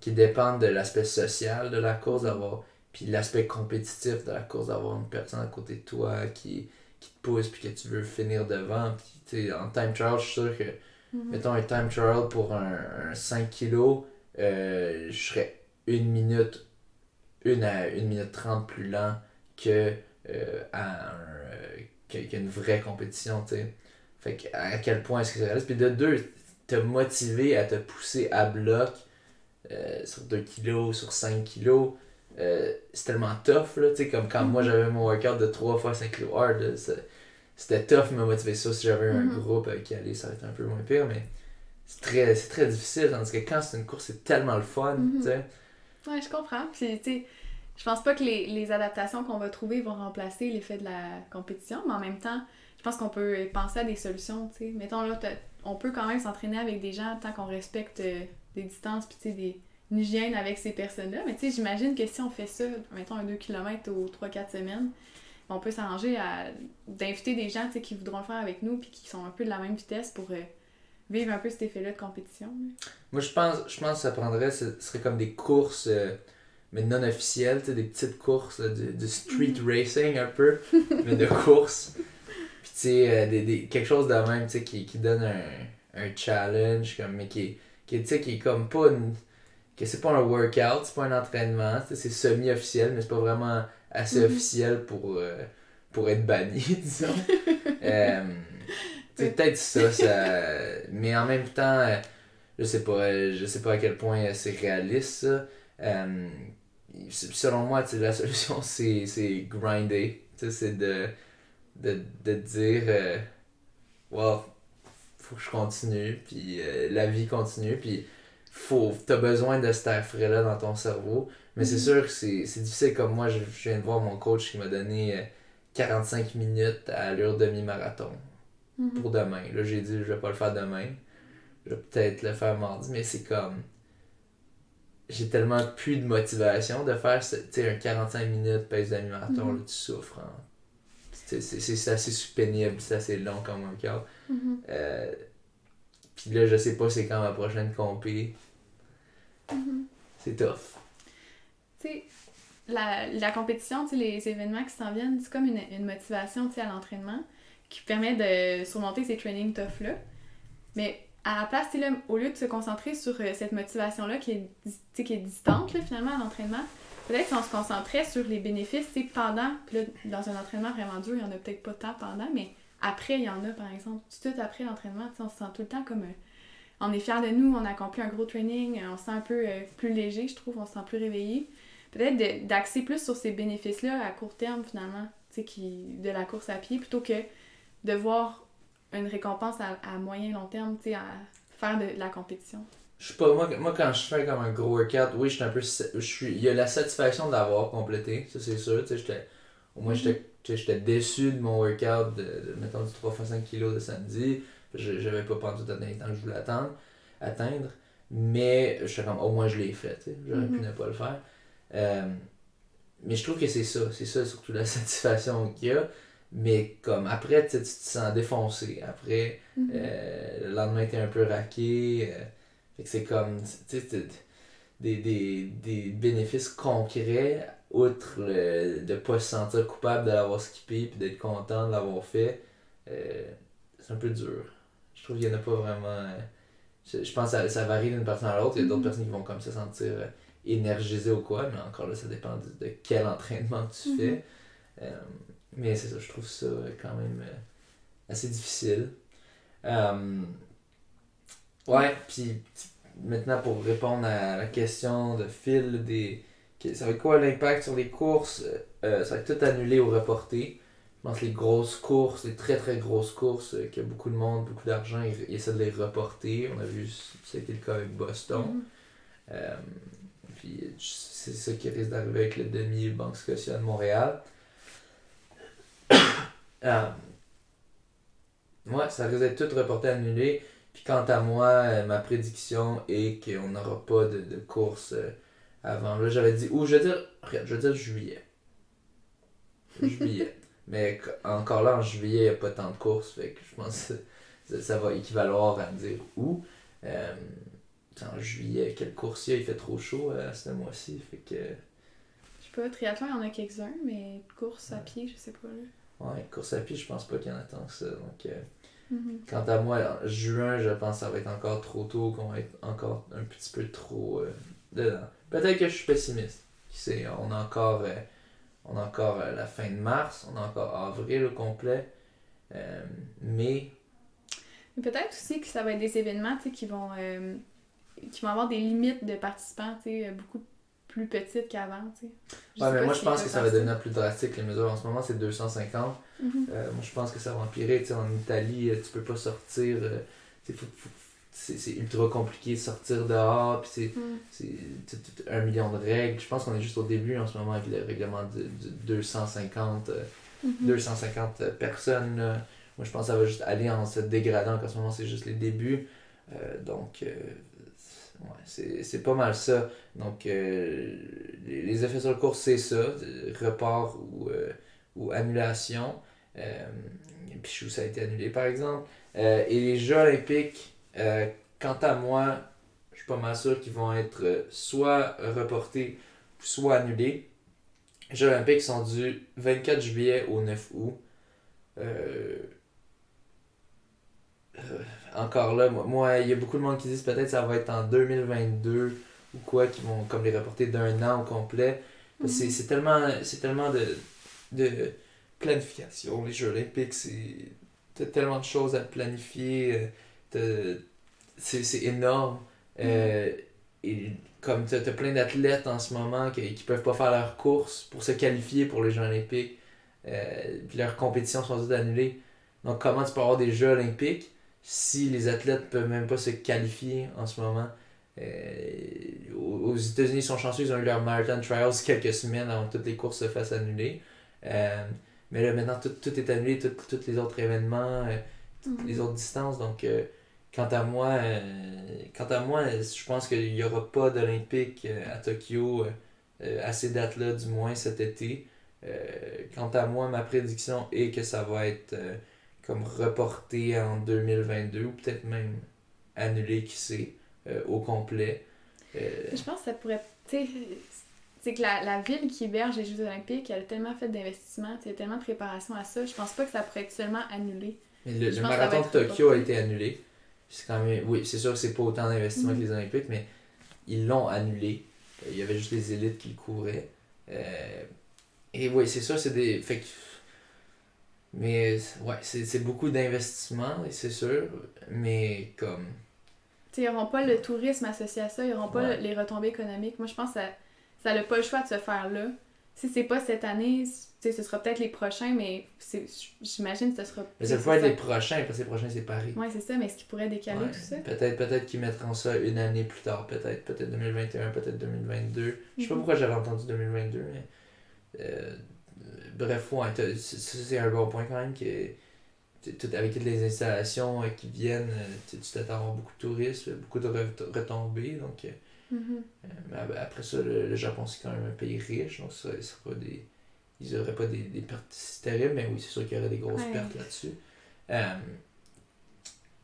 qui dépendent de l'aspect social de la course, d'avoir... Puis l'aspect compétitif de la course, d'avoir une personne à côté de toi qui, qui te pousse, puis que tu veux finir devant. Puis, tu sais, en time trial, je suis sûr que Mhm. mettons un time trial pour un, un 5 kg, euh, je serais une minute, une à une minute 30 plus lent que euh, à un, euh, que- qu'une vraie compétition, tu sais. Fait que à quel point est-ce que c'est réaliste? Puis de deux, te motiver à te pousser à bloc euh, sur 2 kg, sur 5 kg, euh, c'est tellement tough, là, tu sais, comme quand moi Mhm. j'avais mon workout de 3 fois 5 kg hard, c'était tough de me motiver ça. Si j'avais un Mhm. groupe avec qui aller, ça aurait été un peu moins pire, mais c'est très, très difficile. Tandis que quand c'est une course, c'est tellement le fun, Mhm. tu sais. Ouais, je comprends. Puis, tu sais, je pense pas que les, les adaptations qu'on va trouver vont remplacer l'effet de la compétition, mais en même temps, je pense qu'on peut penser à des solutions, tu sais. Mettons, là, on peut quand même s'entraîner avec des gens tant qu'on respecte euh, des distances, puis, tu sais, des, une hygiène avec ces personnes-là. Mais, tu sais, j'imagine que si on fait ça, mettons, un 2 km aux 3-4 semaines, on peut s'arranger à d'inviter des gens, qui voudront le faire avec nous, puis qui sont un peu de la même vitesse pour euh, vivre un peu cet effet-là de compétition. Moi, je pense, je pense que ça prendrait, ce serait comme des courses, euh, mais non officielles, tu sais, des petites courses, là, du, du street Mhm. racing un peu, mais de course. Puis, tu sais, euh, des, des, quelque chose de même, tu sais, qui, qui donne un, un challenge, comme, mais qui, qui, tu sais, qui est comme pas une. que c'est pas un workout, c'est pas un entraînement, c'est semi-officiel, mais c'est pas vraiment assez Mhm. officiel pour, euh, pour être banni, disons. Euh, c'est peut-être ça, ça. Mais en même temps, euh, je sais pas, je sais pas à quel point c'est réaliste ça. Euh, selon moi, la solution c'est c'est grinder. C'est de, de, de dire, euh, wow, faut que je continue, puis euh, la vie continue, puis faut, t'as besoin de cet air frais-là dans ton cerveau. Mais c'est Mhm. sûr que c'est c'est difficile, comme moi, je, je viens de voir mon coach qui m'a donné euh, 45 minutes à allure demi-marathon Mhm. pour demain. Là, j'ai dit, je vais pas le faire demain. Je vais peut-être le faire mardi, mais c'est comme. J'ai tellement plus de motivation de faire un 45 minutes pace demi-marathon, Mhm. là, tu souffres. hein. C'est assez pénible, c'est assez long comme workout. Mhm. Euh, Puis là, je sais pas c'est quand ma prochaine compé. Mhm. C'est tough. tu sais, la, la compétition, les événements qui s'en viennent, c'est comme une, une motivation à l'entraînement qui permet de surmonter ces training tough-là. Mais à la place, au lieu de se concentrer sur euh, cette motivation-là qui est, qui est distante finalement à l'entraînement, peut-être si on se concentrait sur les bénéfices pendant, puis là, dans un entraînement vraiment dur, il y en a peut-être pas tant pendant, mais après, il y en a par exemple. Tout de suite après l'entraînement, on se sent tout le temps comme. euh, on est fier de nous, on a accompli un gros training, euh, on se sent un peu plus léger, je trouve, on se sent plus réveillé peut-être d'axer plus sur ces bénéfices-là à court terme, finalement, qui, de la course à pied, plutôt que de voir une récompense à, à moyen long terme, tu sais, à faire de, la compétition. Je sais pas, moi, moi quand je fais comme un gros workout, oui, je suis un peu. Je suis, il y a la satisfaction de l'avoir complété, ça c'est sûr. Tu sais. Au moins, sais, j'étais déçu de mon workout de, de mettons, du 3 x 5 kg de samedi. Je J'avais pas tout atteindre les temps que je voulais attendre, atteindre. Mais j'étais comme, au moins, je l'ai fait. tu sais. J'aurais pu Mhm. ne pas le faire. Euh, mais je trouve que c'est ça. C'est ça, surtout la satisfaction qu'il y a. Mais comme après, tu te sens défoncé. Après, Mhm. euh, le lendemain, t'es un peu raqué. euh, fait que c'est comme, tu sais, des, des, des bénéfices concrets, outre le, de pas se sentir coupable de l'avoir skippé puis d'être content de l'avoir fait. euh, c'est un peu dur. Je trouve qu'il y en a pas vraiment. je, je pense que ça, ça varie d'une personne à l'autre. Il y a d'autres Mhm. personnes qui vont comme se sentir énergisées ou quoi, mais encore là, ça dépend de, de quel entraînement tu Mhm. fais. Mais c'est ça, je trouve ça quand même euh, assez difficile. Euh, ouais, puis maintenant pour répondre à la question de Phil, des, que- ça va être quoi l'impact sur les courses? Euh, Ça va être tout annulé ou reporté. pense les grosses courses, les très très grosses courses, euh, qu'il y a beaucoup de monde, beaucoup d'argent, ils, ils essaient de les reporter. On a vu, ça a été le cas avec Boston. Euh, puis c'est ça qui risque d'arriver avec le demi Banque Scotia de Montréal. Euh, ouais, ça risque d'être tout reporté, annulé. Puis quant à moi, euh, ma prédiction est qu'on n'aura pas de, de course euh, avant. Là, j'avais dit, ou je vais dire, regarde, je vais dire juillet. Juillet. Mais encore là, en juillet, il n'y a pas tant de courses. Fait que je pense que ça, ça va équivaloir à me dire où. Euh, en juillet, quelle course il y a Il fait trop chaud ce mois-ci. Fait que, pas, triathlon, il y en a quelques-uns, mais course à pied, je sais pas. Là. ouais, course à pied, je pense pas qu'il y en a tant que ça. Donc, euh, Mhm. Quant à moi, en juin, je pense que ça va être encore trop tôt, qu'on va être encore un petit peu trop euh, dedans. Peut-être que je suis pessimiste. Qui sait, on a encore, euh, on a encore la fin de mars, on a encore avril au complet. Mais, Mais peut-être aussi que ça va être des événements tu sais, qui vont qui vont avoir des limites de participants beaucoup plus petites qu'avant. tu sais. Ouais, mais moi je pense que ça va devenir plus drastique les mesures. En ce moment, c'est 250. Mhm. Euh, moi je pense que ça va empirer. Tu sais, en Italie, euh, tu peux pas sortir. euh, c'est ultra compliqué de sortir dehors. Puis c'est tout- un million de règles. Je pense qu'on est juste au début en ce moment avec le règlement de, de 250, euh, Mhm. 250 personnes. là. Moi, je pense que ça va juste aller en se dégradant, qu'en ce moment, c'est juste les débuts. Donc, ouais, c'est pas mal ça. Donc, euh, les, effets sur le cours, c'est ça report ou, euh, ou annulation. Euh, puis, ça a été annulé, par exemple. Euh, et les Jeux Olympiques, quant à moi, je suis pas mal sûr qu'ils vont être soit reportés, soit annulés. Les Jeux Olympiques sont du 24 juillet au 9 août. Euh, encore là, moi- il y a beaucoup de monde qui disent peut-être que ça va être en 2022 ou quoi, qui vont comme les reporter d'un an au complet. Que c'est- Mhm. tellement, c'est tellement de, de planification, les Jeux Olympiques, c'est t'as tellement de choses à planifier, euh, c'est énorme. Euh, et comme tu as, plein d'athlètes en ce moment qui, qui peuvent pas faire leur course pour se qualifier pour les Jeux Olympiques, euh, puis leurs compétitions sont toutes annulées. Donc, comment tu peux avoir des Jeux Olympiques si les athlètes peuvent même pas se qualifier en ce moment? Euh, aux États-Unis, ils sont chanceux, ils ont eu leur Marathon Trials quelques semaines avant que toutes les courses se fassent annuler. Euh, mais là, maintenant, tout, tout est annulé, tous les autres événements, euh, Mhm. les autres distances. Donc, quant à moi, quant à moi, je pense qu'il n'y aura pas d'Olympique à Tokyo à ces dates-là, du moins cet été. Quant à moi, ma prédiction est que ça va être comme reporté en 2022 ou peut-être même annulé, qui sait, euh, au complet. Euh, Je pense que ça pourrait. Tu sais, c'est que la, la ville qui héberge les Jeux Olympiques, elle a tellement fait d'investissements, il y a tellement de préparation à ça. Je pense pas que ça pourrait être seulement annulé. Mais le, ça marathon de Tokyo a été annulé. C'est quand même. Oui, c'est sûr que c'est pas autant d'investissement Mhm. que les Olympiques, mais ils l'ont annulé. Euh, Il y avait juste les élites qui le couraient. Euh, et oui, c'est sûr, c'est des. Fait que- Mais ouais, c'est beaucoup d'investissement, c'est sûr. Mais comme. Tu sais, ils n'auront pas le tourisme associé à ça, ils n'auront pas Ouais. les retombées économiques. Moi, je pense que ça n'a pas le choix de se faire là. Si c'est pas cette année, c- tu sais, ce sera peut-être les prochains, mais c'est- j'imagine que ce sera. Mais ça peut être les prochains, parce que les prochains, c'est Paris. Ouais, c'est ça, mais est-ce qu'ils pourraient décaler Ouais. tout ça? Peut-être peut-être qu'ils mettront ça une année plus tard, peut-être peut-être 2021, peut-être 2022. Je sais pas Mhm. pourquoi j'avais entendu 2022, mais euh, bref, ouais, c'est un bon point quand même que tout, avec toutes les installations euh, qui viennent, euh, tu t'attends à avoir beaucoup de touristes, beaucoup de ret- retombées, donc euh, Mhm. euh, mais ab- après ça, le, le Japon c'est quand même un pays riche, donc ça, ça sera pas des, ils auraient pas des, des pertes terribles, mais oui, c'est sûr qu'il y aurait des grosses Ouais. pertes là-dessus. Euh,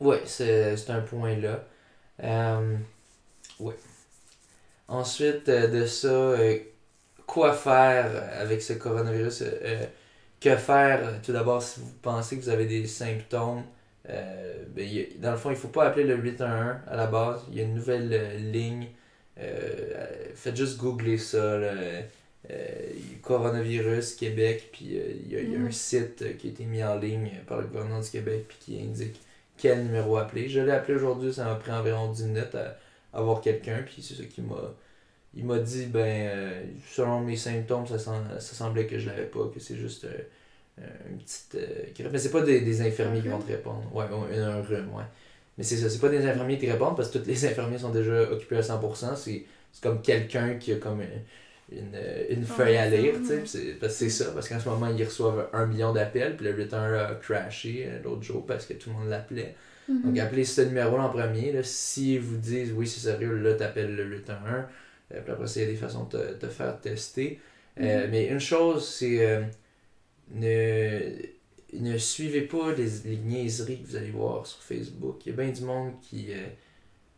ouais, c'est c'est un point là. Euh, ouais. Ensuite de ça, quoi faire avec ce coronavirus euh, Que faire? Tout d'abord, si vous pensez que vous avez des symptômes, euh, ben, a- dans le fond, il faut pas appeler le 811 à la base. Il y a une nouvelle euh, ligne. Faites juste googler ça. là, coronavirus Québec, puis il y, a- il y a un Mhm. site qui a été mis en ligne par le gouvernement du Québec, puis qui indique quel numéro appeler. Je l'ai appelé aujourd'hui, ça m'a pris environ 10 minutes à avoir quelqu'un, puis c'est ça qui m'a. Il m'a dit, ben, euh, selon mes symptômes, ça, sem- ça semblait que je l'avais pas, que c'est juste euh, une petite. Mais c'est pas des, des infirmiers qui vont te répondre. Ouais, un, un rhume, ouais. Mais c'est ça, c'est pas des infirmiers qui te répondent parce que tous les infirmiers sont déjà occupés à 100%. C'est c'est comme quelqu'un qui a comme une, une, une feuille à lire, tu sais. Parce que c'est ça, parce qu'en ce moment, ils reçoivent un million d'appels, puis le return a crashé euh, l'autre jour parce que tout le monde l'appelait. Mhm. Donc, appelez ce numéro-là en premier. Là. Si vous disent oui, c'est sérieux, là, t'appelles le 811. Euh, puis après, il y a des façons de te, faire tester. Euh, Mhm. Mais une chose, c'est euh, ne, ne suivez pas les, les niaiseries que vous allez voir sur Facebook. Il y a bien du monde qui. euh,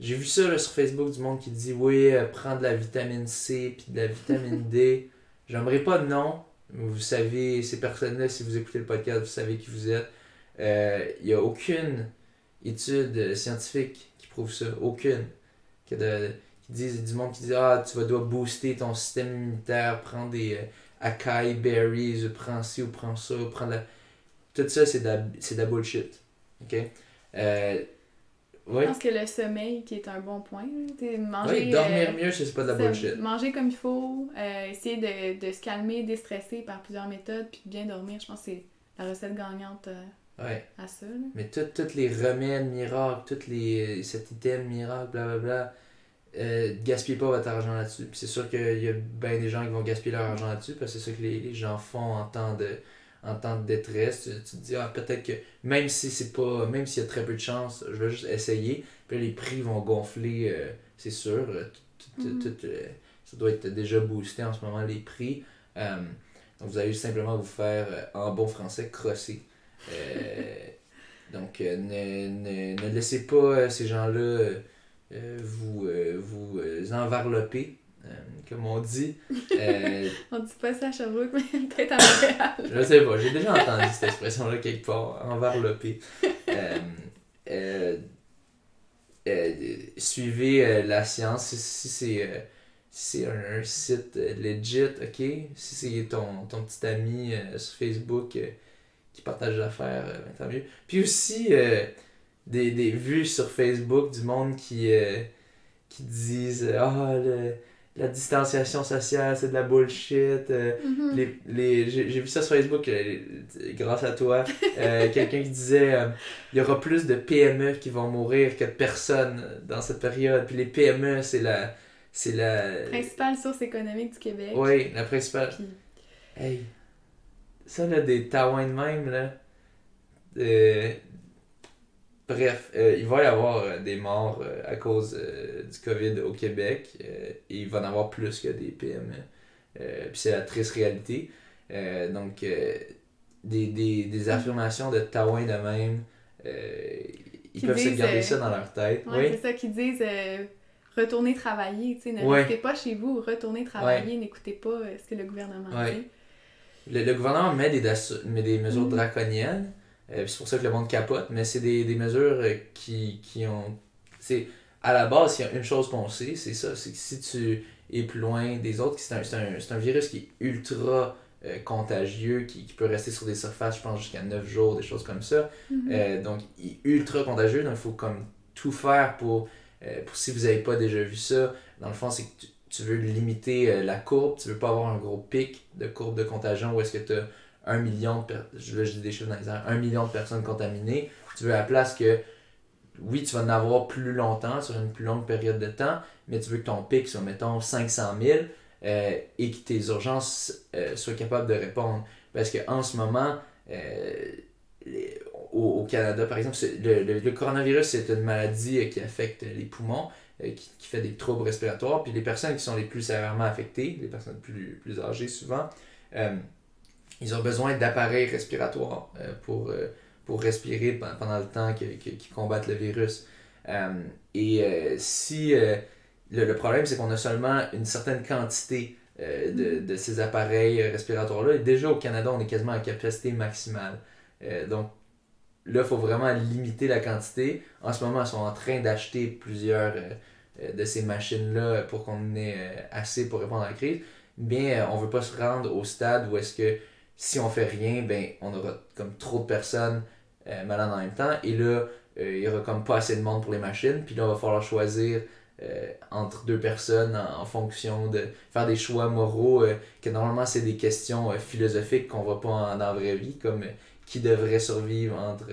j'ai vu ça là, sur Facebook, du monde qui dit oui, euh, prends de la vitamine C puis de la vitamine D. J'aimerais pas de nom. Vous savez, ces personnes-là, si vous écoutez le podcast, vous savez qui vous êtes. Euh, Il n'y a aucune étude euh, scientifique qui prouve ça. Aucune. Que de, qui disent, du monde qui dit Ah, tu vas dois booster ton système immunitaire, prends des euh, acai berries, prends ci ou prends ça, ou prends la. Tout ça, c'est de, la- c'est de la bullshit. Ok? Euh, ouais. Je pense que le sommeil, qui est un bon point, manger. Ouais, dormir euh, mieux, c'est pas de la bullshit. Manger comme il faut, euh, essayer de, de se calmer, déstresser par plusieurs méthodes, puis bien dormir, je pense que c'est la recette gagnante Ouais. à ça. là. Mais tous les remèdes miracles, tous les cet item miracle, blablabla, euh, gaspillez pas votre argent là-dessus. Puis c'est sûr qu'il y a bien des gens qui vont gaspiller leur argent là-dessus parce que c'est ça que les, les gens font en temps de en temps de détresse. Tu, tu te dis ah peut-être que même si c'est pas même s'il y a très peu de chance, je vais juste essayer. Puis là, les prix vont gonfler, euh, c'est sûr. Euh, tout- tout- Mhm. tout, euh, ça doit être déjà boosté en ce moment les prix. Donc vous allez simplement vous faire en bon français crosser. Donc, ne, ne, ne laissez pas ces gens-là vous, euh, vous euh, envarloper, euh, comme on dit. Euh, On dit pas ça à Sherbrooke, mais peut-être à Montréal. je sais pas, j'ai déjà entendu cette expression-là quelque part, envarloper. Euh, suivez la science. Si, si c'est si un, un site legit, ok? Si c'est ton, ton petit ami sur Facebook qui partage l'affaire, ben, tant mieux. Puis aussi, des, des vues sur Facebook du monde qui, euh, qui disent Ah, le- la distanciation sociale, c'est de la bullshit. euh, Mhm. les, les, j'ai vu ça sur Facebook euh, grâce à toi. Quelqu'un qui disait il y aura plus de PME qui vont mourir que de personnes dans cette période. Puis les PME, c'est la. C'est la. Principale source économique du Québec. Oui, la principale. Puis, Hey, ça là, des taouins de même, là. euh, bref, euh, il va y avoir euh, des morts euh, à cause euh, du COVID au Québec. et il va y en avoir plus que des PME. Puis c'est la triste réalité. Donc, des, des, des affirmations de taouins de même, ils Qui peuvent se garder ça dans leur tête. ouais, oui. c'est ça qu'ils disent retournez travailler. tu sais, Ne Ouais. restez pas chez vous, retournez travailler, n'écoutez pas ce que le gouvernement dit. Le, le gouvernement met des, das- met des mesures Mhm. draconiennes, euh, c'est pour ça que le monde capote, mais c'est des, des mesures euh, qui, qui ont. C'est, à la base, il y a une chose qu'on sait, c'est ça, c'est que si tu es plus loin des autres, c'est un, c'est un, c'est un virus qui est ultra euh, contagieux, qui, qui peut rester sur des surfaces, je pense, jusqu'à 9 jours, des choses comme ça. Mhm. Euh, donc, il est ultra contagieux, donc il faut comme tout faire pour, pour si vous n'avez pas déjà vu ça. Dans le fond, c'est que tu, tu veux limiter la courbe, tu veux pas avoir un gros pic de courbe de contagion où est-ce que tu as un million de per- je, des dans les airs, un million de personnes contaminées. Tu veux à la place que oui, tu vas en avoir plus longtemps, sur une plus longue période de temps, mais tu veux que ton pic soit, mettons, 500 000 euh, et que tes urgences euh, soient capables de répondre. Parce qu'en ce moment, euh, au, Canada, par exemple, le, le- le coronavirus, c'est une maladie qui affecte les poumons, qui, qui fait des troubles respiratoires. Puis les personnes qui sont les plus sévèrement affectées, les personnes plus, plus âgées souvent, ils ont besoin d'appareils respiratoires euh, pour, euh, pour respirer pen- pendant le temps qu'ils combattent le virus. Euh, et si le, le problème, c'est qu'on a seulement une certaine quantité de, de ces appareils respiratoires-là. Et déjà au Canada, on est quasiment à capacité maximale. Donc là, il faut vraiment limiter la quantité. En ce moment, ils sont en train d'acheter plusieurs de ces machines-là pour qu'on ait assez pour répondre à la crise. Mais on veut pas se rendre au stade où est-ce que si on fait rien, ben on aura comme trop de personnes euh, malades en même temps. Et là, euh, il y aura comme pas assez de monde pour les machines. Puis là, il va falloir choisir entre deux personnes en, fonction de faire des choix moraux, que normalement c'est des questions philosophiques qu'on voit pas en, dans la vraie vie, comme qui devrait survivre entre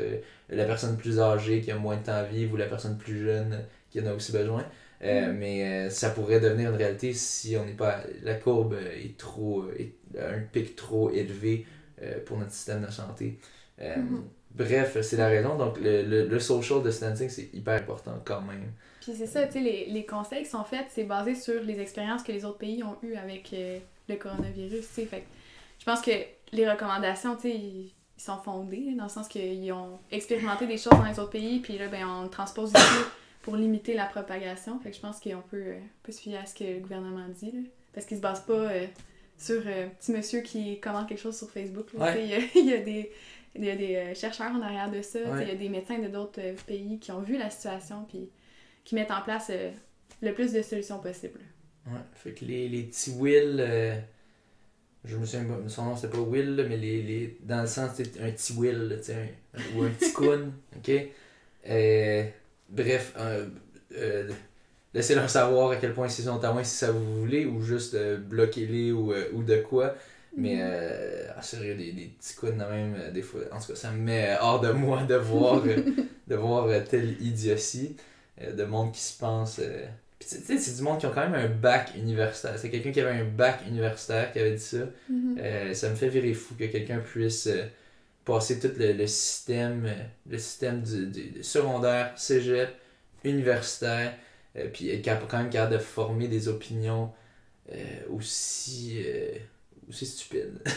la personne plus âgée qui a moins de temps à vivre ou la personne plus jeune qui en a aussi besoin. Euh, mm. Mais euh, ça pourrait devenir une réalité si on n'est pas. La courbe est trop. Est un pic trop élevé euh, pour notre système de santé. Mm-hmm. Bref, c'est la raison. Donc, le, le, le social distancing, c'est hyper important quand même. Puis c'est ça, tu sais, les, les conseils qui sont faits, c'est basé sur les expériences que les autres pays ont eues avec le coronavirus, tu sais. Fait je pense que les recommandations, tu sais, ils sont fondés, dans le sens qu'ils ont expérimenté des choses dans les autres pays, puis là, ben, on transpose ici pour limiter la propagation. Fait que je pense qu'on peut, euh, peut se fier à ce que le gouvernement dit. Là. Parce qu'il se base pas euh, sur euh, petit monsieur qui commente quelque chose sur Facebook. Il, y a, des, il y a des chercheurs en arrière de ça. Il y a des médecins de d'autres pays qui ont vu la situation puis qui mettent en place le plus de solutions possibles. Ouais, fait que les, les petits Will, je me souviens pas, son nom c'était pas Will, mais les, les, dans le sens c'est un petit Will, ou un petit Kun, ok? Bref, euh, euh, laissez-leur savoir à quel point ils sont moins si ça vous voulez, ou juste euh, bloquez-les ou, ou de quoi. Mais mhm. euh, ah, sérieux, des, des petits coups de même, des fois, en tout cas, ça me met hors de moi de voir, de voir telle idiotie de monde qui se pense. tu sais, c'est du monde qui ont quand même un bac universitaire. C'est quelqu'un qui avait un bac universitaire qui avait dit ça. Mhm. ça me fait virer fou que quelqu'un puisse passer tout le, système, le système du, secondaire, cégep, universitaire, euh, puis être quand même capable de former des opinions euh, aussi, euh, aussi stupides.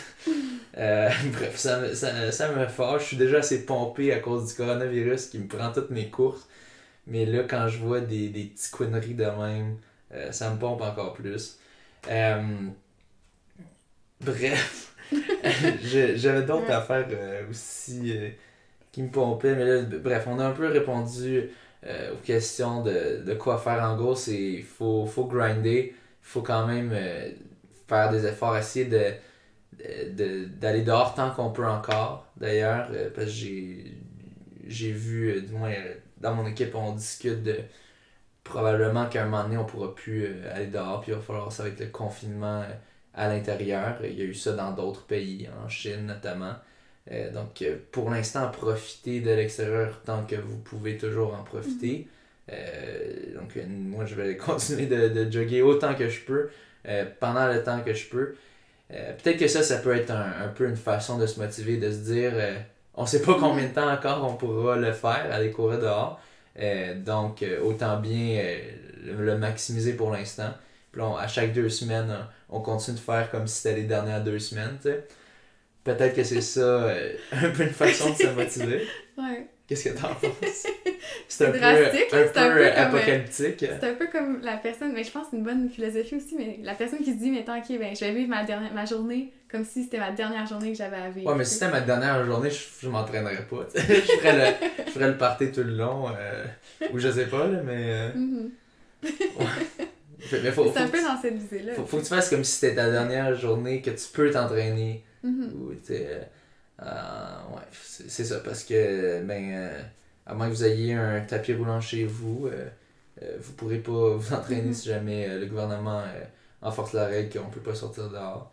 bref, ça me, ça, ça me fâche. Je suis déjà assez pompé à cause du coronavirus qui me prend toutes mes courses. Mais là, quand je vois des, des petites conneries de même, ça me pompe encore plus. bref. J'avais d'autres affaires euh, aussi euh, qui me pompaient, mais là, bref, on a un peu répondu euh, aux questions de, de, quoi faire. En gros, c'est il faut, faut grinder, il faut quand même faire des efforts, essayer de d'aller dehors tant qu'on peut encore d'ailleurs parce que j'ai j'ai vu du moins dans mon équipe on discute de probablement qu'à un moment donné on pourra plus aller dehors puis il va falloir ça être le confinement à l'intérieur. Il y a eu ça dans d'autres pays, en Chine notamment. Euh, donc, euh, pour l'instant, profitez de l'extérieur tant que vous pouvez toujours en profiter. Euh, donc, moi, je vais continuer de, de jogger autant que je peux, pendant le temps que je peux. Peut-être que ça, ça peut être un, un, peu une façon de se motiver, de se dire on sait pas combien de temps encore on pourra le faire, aller courir dehors. donc, autant bien le maximiser pour l'instant. Puis à chaque deux semaines, on continue de faire comme si c'était les dernières deux semaines. Peut-être que c'est ça euh, un peu une façon de se motiver. ouais. Qu'est-ce que t'en penses? C'est un, drastique, peu, un, peu, un peu euh, apocalyptique. C'est un peu comme la personne, mais je pense que c'est une bonne philosophie aussi, mais la personne qui se dit, mettons, ok, ben, je vais vivre ma, dernière, ma journée comme si c'était ma dernière journée que j'avais à vivre. Ouais, mais si c'était ma dernière journée, je, je m'entraînerais pas. je, ferais le, je ferais le party tout le long, euh, ou je sais pas, là, mais. Mm-hmm. ouais c'est un peu dans cette visée-là. Faut, faut, que tu fasses comme si c'était ta dernière journée, que tu peux t'entraîner. Ou, euh, euh, ouais, c'est ça, parce que, ben, euh, à moins que vous ayez un tapis roulant chez vous, vous pourrez pas vous entraîner mm-hmm. si jamais le gouvernement enforce la règle qu'on peut pas sortir dehors.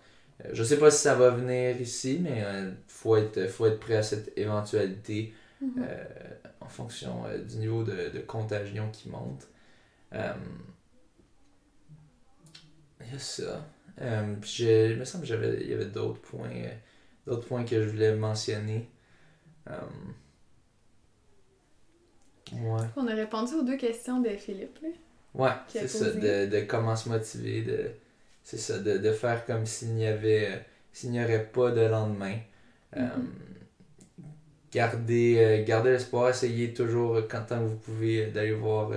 je sais pas si ça va venir ici, mais il faut, être, faut être prêt à cette éventualité mm-hmm. en fonction du niveau de, de contagion qui monte. Il y a ça. Euh, il me semble qu'il y avait d'autres points, euh, d'autres points que je voulais mentionner. Euh, ouais. On a répondu aux deux questions de Philippe. Là, ouais, c'est ça, de, de comment se motiver, de, c'est ça, de, de faire comme s'il n'y avait, s'il n'y aurait pas de lendemain. Mm-hmm. garder, garder l'espoir, essayez toujours, quand vous pouvez, d'aller voir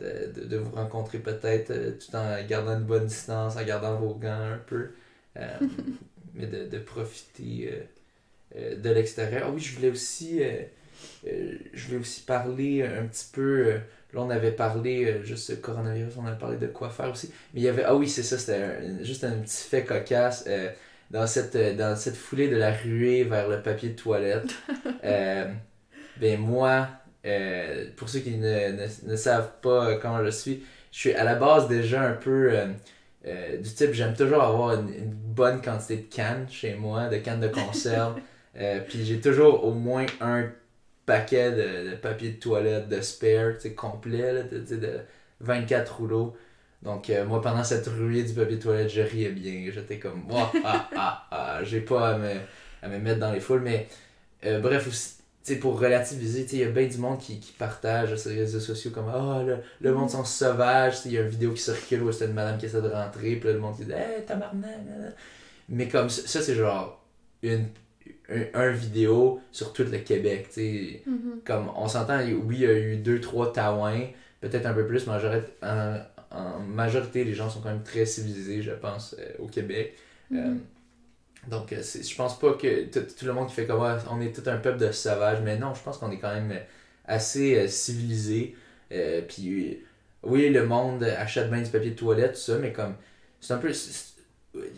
de, de, vous rencontrer peut-être euh, tout en gardant une bonne distance, en gardant vos gants un peu, euh, mais de, de profiter euh, de l'extérieur. Ah oui, je voulais aussi, je voulais aussi parler un petit peu, là on avait parlé, juste coronavirus, on avait parlé de quoi faire aussi, mais il y avait, ah oui, c'est ça, c'était juste un petit fait cocasse. dans cette, dans cette foulée de la ruée vers le papier de toilette, ben moi, euh, pour ceux qui ne, ne, ne, savent pas comment je suis, je suis à la base déjà un peu du type, j'aime toujours avoir une, une, bonne quantité de cannes chez moi, de cannes de conserve. puis j'ai toujours au moins un paquet de, papier de toilette de spare, complet, là, de, de 24 rouleaux. Donc, euh, moi, pendant cette ruée du papier de toilette, je riais bien. J'étais comme, ah, ah, ah, j'ai pas à me, à me mettre dans les foules. Mais, euh, bref, aussi, pour relativiser, il y a bien du monde qui, qui partage sur les réseaux sociaux comme, ah, le, le, monde sont sauvages. Il y a une vidéo qui circule où c'est une madame qui essaie de rentrer, puis là, le monde qui dit, hey, tabarnak. Mais comme ça, c'est genre une un, vidéo sur tout le Québec. tu mm-hmm. Comme on s'entend, oui, il y a eu deux, trois Taouins, peut-être un peu plus, mais en, en, majorité, les gens sont quand même très civilisés, je pense, euh, au Québec. Mm-hmm. Euh, donc, euh, je pense pas que tout le monde qui fait comme on est tout un peuple de sauvages, mais non, je pense qu'on est quand même assez civilisé. Puis, oui, le monde achète bien du papier de toilette, tout ça, mais comme, c'est un peu.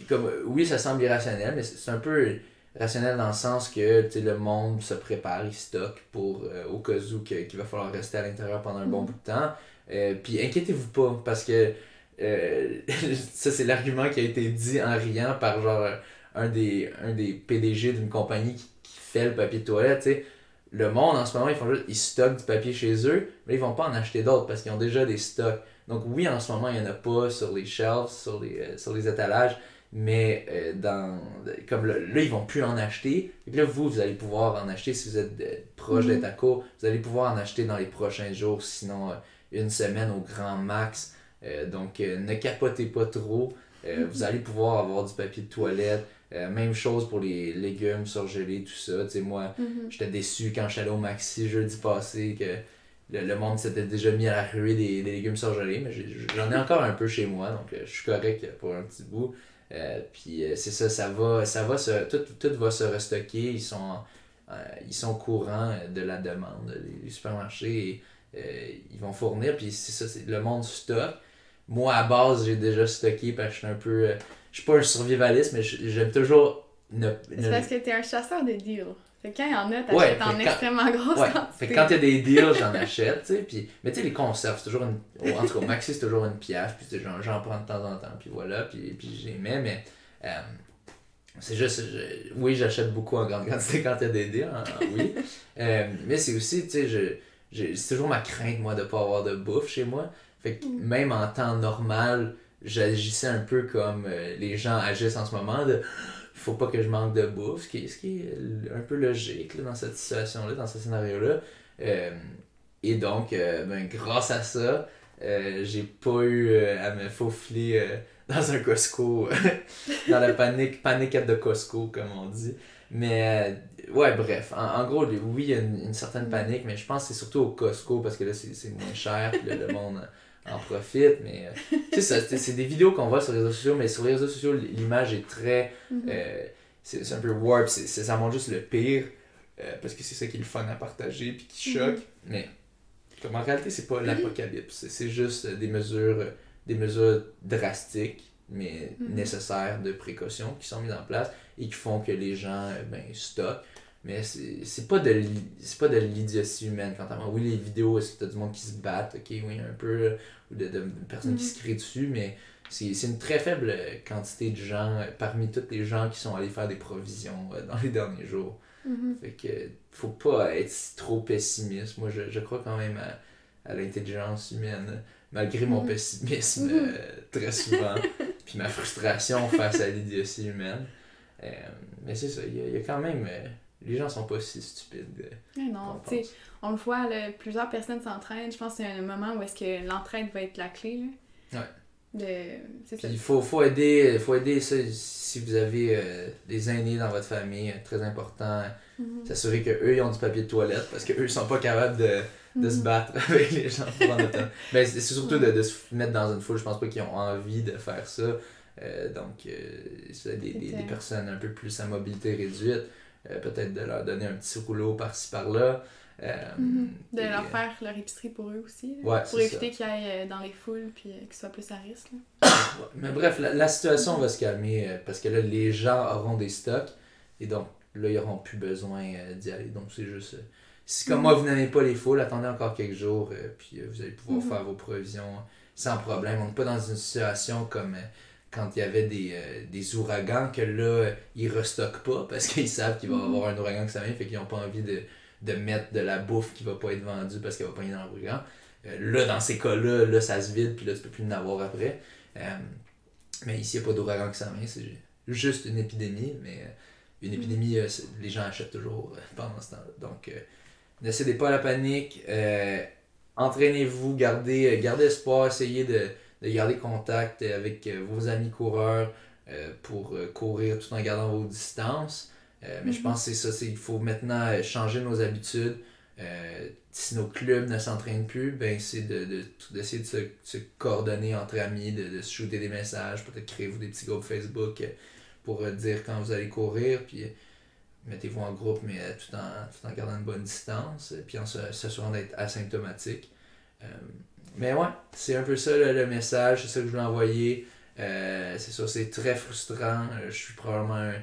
Comme, oui, ça semble irrationnel, mais c'est un peu rationnel dans le sens que le monde se prépare, il stocke pour euh, au cas où qu'il va falloir rester à l'intérieur pendant un bon mm. bout de temps. Euh, puis inquiétez-vous pas, parce que euh, ça c'est l'argument qui a été dit en riant par genre un des, un des PDG d'une compagnie qui, fait le papier de toilette. sais Le monde en ce moment, ils font juste, ils stockent du papier chez eux, mais ils vont pas en acheter d'autres parce qu'ils ont déjà des stocks. Donc oui, en ce moment, il n'y en a pas sur les shelves, sur les, sur les étalages, mais euh, dans comme là, ils vont plus en acheter. Et là, vous, vous allez pouvoir en acheter si vous êtes euh, proche d'être à court. Vous allez pouvoir en acheter dans les prochains jours, sinon euh, une semaine au grand max. donc, ne capotez pas trop. Vous allez pouvoir avoir du papier de toilette. Même chose pour les légumes surgelés, tout ça. Tu sais, moi, mm-hmm. j'étais déçu quand allé au Maxi jeudi passé que le, monde s'était déjà mis à la ruée des, des légumes surgelés. Mais j'en ai, ai, encore un peu chez moi, donc je suis correct pour un petit bout. Euh, puis euh, c'est ça, ça va, ça va se, tout, tout va se restocker. Ils sont, euh, ils sont courants de la demande. Les, supermarchés, ils vont fournir. Puis c'est ça, c'est le monde stocke. Moi, à base, j'ai déjà stocké parce que je suis un peu. Je suis pas un survivaliste, mais j'aime toujours. Ne, C'est parce que t'es un chasseur de deals. Fait quand il y en a, t'achètes en extrêmement grosse ouais. Fait que quand il y a des deals, j'en achète, tu sais. Puis... Mais tu sais, les conserves, c'est toujours une. En tout cas, Maxi, c'est toujours une pièce, puis j'en prends de temps en temps, puis voilà, puis, puis j'y mets, mais. Euh, c'est juste. Oui, j'achète beaucoup en grande quantité quand il y a des deals, hein, oui. euh, mais c'est aussi, tu sais, je... c'est toujours ma crainte, moi, de pas avoir de bouffe chez moi. Fait que mm. même en temps normal, j'agissais un peu comme euh, les gens agissent en ce moment, de faut pas que je manque de bouffe, ce qui est, ce qui est un peu logique là, dans cette situation-là, dans ce scénario-là. Euh, et donc, euh, ben, grâce à ça, euh, j'ai pas eu à me faufiler dans un Costco, dans la panique, paniquette de Costco, comme on dit. Mais, ouais, bref, en, gros, oui, il y a une, certaine panique, mais je pense que c'est surtout au Costco parce que là, c'est moins cher, puis le monde en profite, mais euh, tu sais, c'est des vidéos qu'on voit sur les réseaux sociaux, mais sur les réseaux sociaux, l'image est très. Mhm. Euh, c'est un peu warp, ça montre juste le pire, euh, parce que c'est ça qui est le fun à partager puis qui mhm. choque, mais comme en réalité, c'est pas l'apocalypse, c'est juste des mesures, des mesures drastiques, mais nécessaires de précaution qui sont mises en place et qui font que les gens ben, stockent mais c'est pas de c'est pas de l'idiotie humaine quand. Oui, les vidéos, est-ce que t'as du monde qui se battent, ok, oui, un peu, ou de, de personnes qui se crient dessus, mais c'est une très faible quantité de gens parmi tous les gens qui sont allés faire des provisions euh, dans les derniers jours. Mm-hmm. Fait que faut pas être trop pessimiste. Moi, je, je crois quand même à, à l'intelligence humaine, malgré mon mm-hmm. pessimisme Mm-hmm. euh, très souvent, puis ma frustration face à l'idiotie humaine. Euh, mais c'est ça, il y, y, a quand même les gens sont pas si stupides. Eh non, tu sais, on le voit, plusieurs personnes s'entraînent. Je pense que c'est un moment où est-ce que l'entraide va être la clé. Là. Ouais. De... Il faut, faut, aider, faut aider ça, si vous avez euh, des aînés dans votre famille, euh, très important. Mm-hmm. S'assurer qu'eux, ils ont du papier de toilette parce qu'eux, ils sont pas capables de, de se mm-hmm. battre avec les gens pendant le temps. Mais c'est surtout de, de, se mettre dans une foule. Je pense pas qu'ils ont envie de faire ça. Euh, donc, c'est des, des, des, personnes un peu plus à mobilité réduite. Euh, peut-être de leur donner un petit rouleau par-ci par-là. Euh, mhm. De leur faire leur épicerie pour eux aussi. pour éviter qu'ils aillent euh, dans les foules puis qu'ils soient plus à risque. Mais bref, la, situation va se calmer parce que là, les gens auront des stocks et donc là, ils n'auront plus besoin d'y aller. Donc c'est juste. si comme mhm. moi, vous n'avez pas les foules, attendez encore quelques jours puis vous allez pouvoir mhm. faire vos provisions sans problème. On n'est pas dans une situation comme quand il y avait des, des ouragans que là, ils restockent pas parce qu'ils savent qu'il va y avoir un ouragan qui s'en vient, fait qu'ils n'ont pas envie de, de mettre de la bouffe qui va pas être vendue parce qu'elle va pas être dans l'ouragan. Euh, là, dans ces cas-là, là, ça se vide, puis là, tu peux plus en avoir après. Euh, mais ici, il n'y a pas d'ouragan qui s'en vient, c'est juste une épidémie, mais euh, une épidémie, euh, les gens achètent toujours euh, pendant ce temps-là. Donc, euh, ne cédez pas à la panique, euh, entraînez-vous, gardez, euh, gardez espoir, essayez de, de garder contact avec euh, vos amis coureurs euh, pour euh, courir tout en gardant vos distances. Euh, mais je Mhm. pense que c'est ça, c'est il faut maintenant changer nos habitudes. Euh, si nos clubs ne s'entraînent plus, ben c'est de, de, d'essayer de se, se coordonner entre amis, de, se shooter des messages, peut-être créer-vous des petits groupes Facebook pour dire quand vous allez courir, puis mettez-vous en groupe, mais tout, en, tout en gardant une bonne distance, puis en se- s'assurant d'être asymptomatique. Euh, mais ouais, c'est un peu ça le, le message, c'est ça que je voulais envoyer. Euh, c'est ça, c'est très frustrant. Euh, je suis probablement un-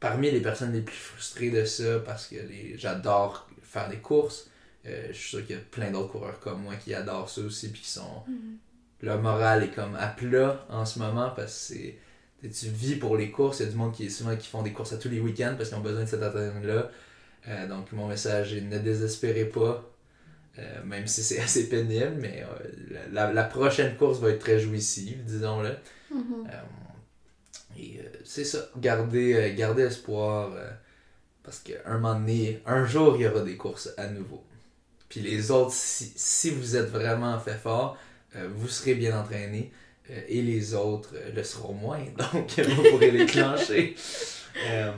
parmi les personnes les plus frustrées de ça parce que les, j'adore faire des courses. Euh, je suis sûr qu'il y a plein d'autres coureurs comme moi qui adorent ça aussi, puis qui sont. Mhm. Leur morale est comme à plat en ce moment parce que c'est. tu vis pour les courses, il y a du monde qui, souvent, qui font des courses à tous les week-ends parce qu'ils ont besoin de cette. Euh, donc, mon message est ne désespérez pas, euh, même si c'est assez pénible, mais euh, la, la prochaine course va être très jouissive, disons-le. Mhm. Euh, et c'est ça, garder, garder espoir, parce qu'un moment donné, un jour, il y aura des courses à nouveau. Puis les autres, si, si vous êtes vraiment fait fort, vous serez bien entraîné, et les autres le seront moins, donc vous pourrez les clencher. Euh,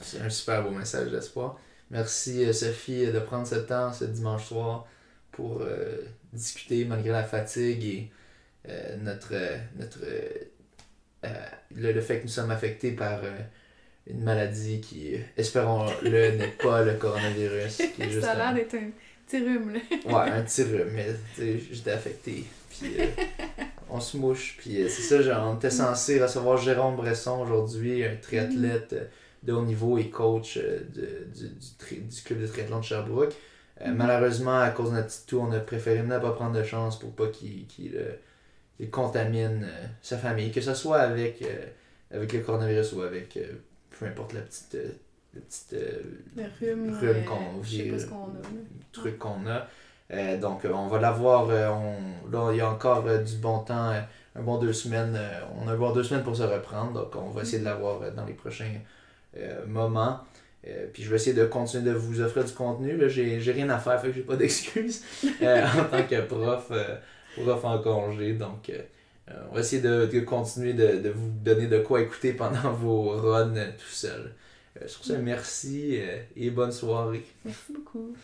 c'est un super beau message d'espoir. Merci euh, Sophie de prendre ce temps ce dimanche soir pour euh, discuter malgré la fatigue et euh, notre, euh, notre euh, euh, le, le fait que nous sommes affectés par euh, une maladie qui, euh, espérons-le, n'est pas le coronavirus. Qui est juste Ça a l'air un, d'être un petit rhume, là. ouais, un petit rhume, mais j'étais affecté. Puis euh, on se mouche. Puis euh, c'est ça, genre, on était censé recevoir Jérôme Bresson aujourd'hui, un triathlète euh, de haut niveau et coach euh, de- du, du, club de triathlon de Sherbrooke. Euh, Mhm. Malheureusement, à cause de notre petit tour, on a préféré ne pas prendre de chance pour pas qu'il qu'il, euh, contamine euh, sa famille, que ce soit avec, euh, avec le coronavirus ou avec peu importe la petite, Le rhume. rhume qu'on truc qu'on a. Donc, on va l'avoir. on, là, il y a encore du bon temps, un bon deux semaines. on a un bon deux semaines pour se reprendre. Donc, on va essayer de l'avoir dans les prochains euh, moments. Euh, puis, je vais essayer de continuer de vous offrir du contenu. Là, j'ai, j'ai rien à faire, fait que j'ai pas d'excuses euh, en tant que prof, euh, prof en congé. Donc, on va essayer de, de continuer de, de vous donner de quoi écouter pendant vos runs tout seul. Sur ce, merci euh, et bonne soirée. Merci beaucoup.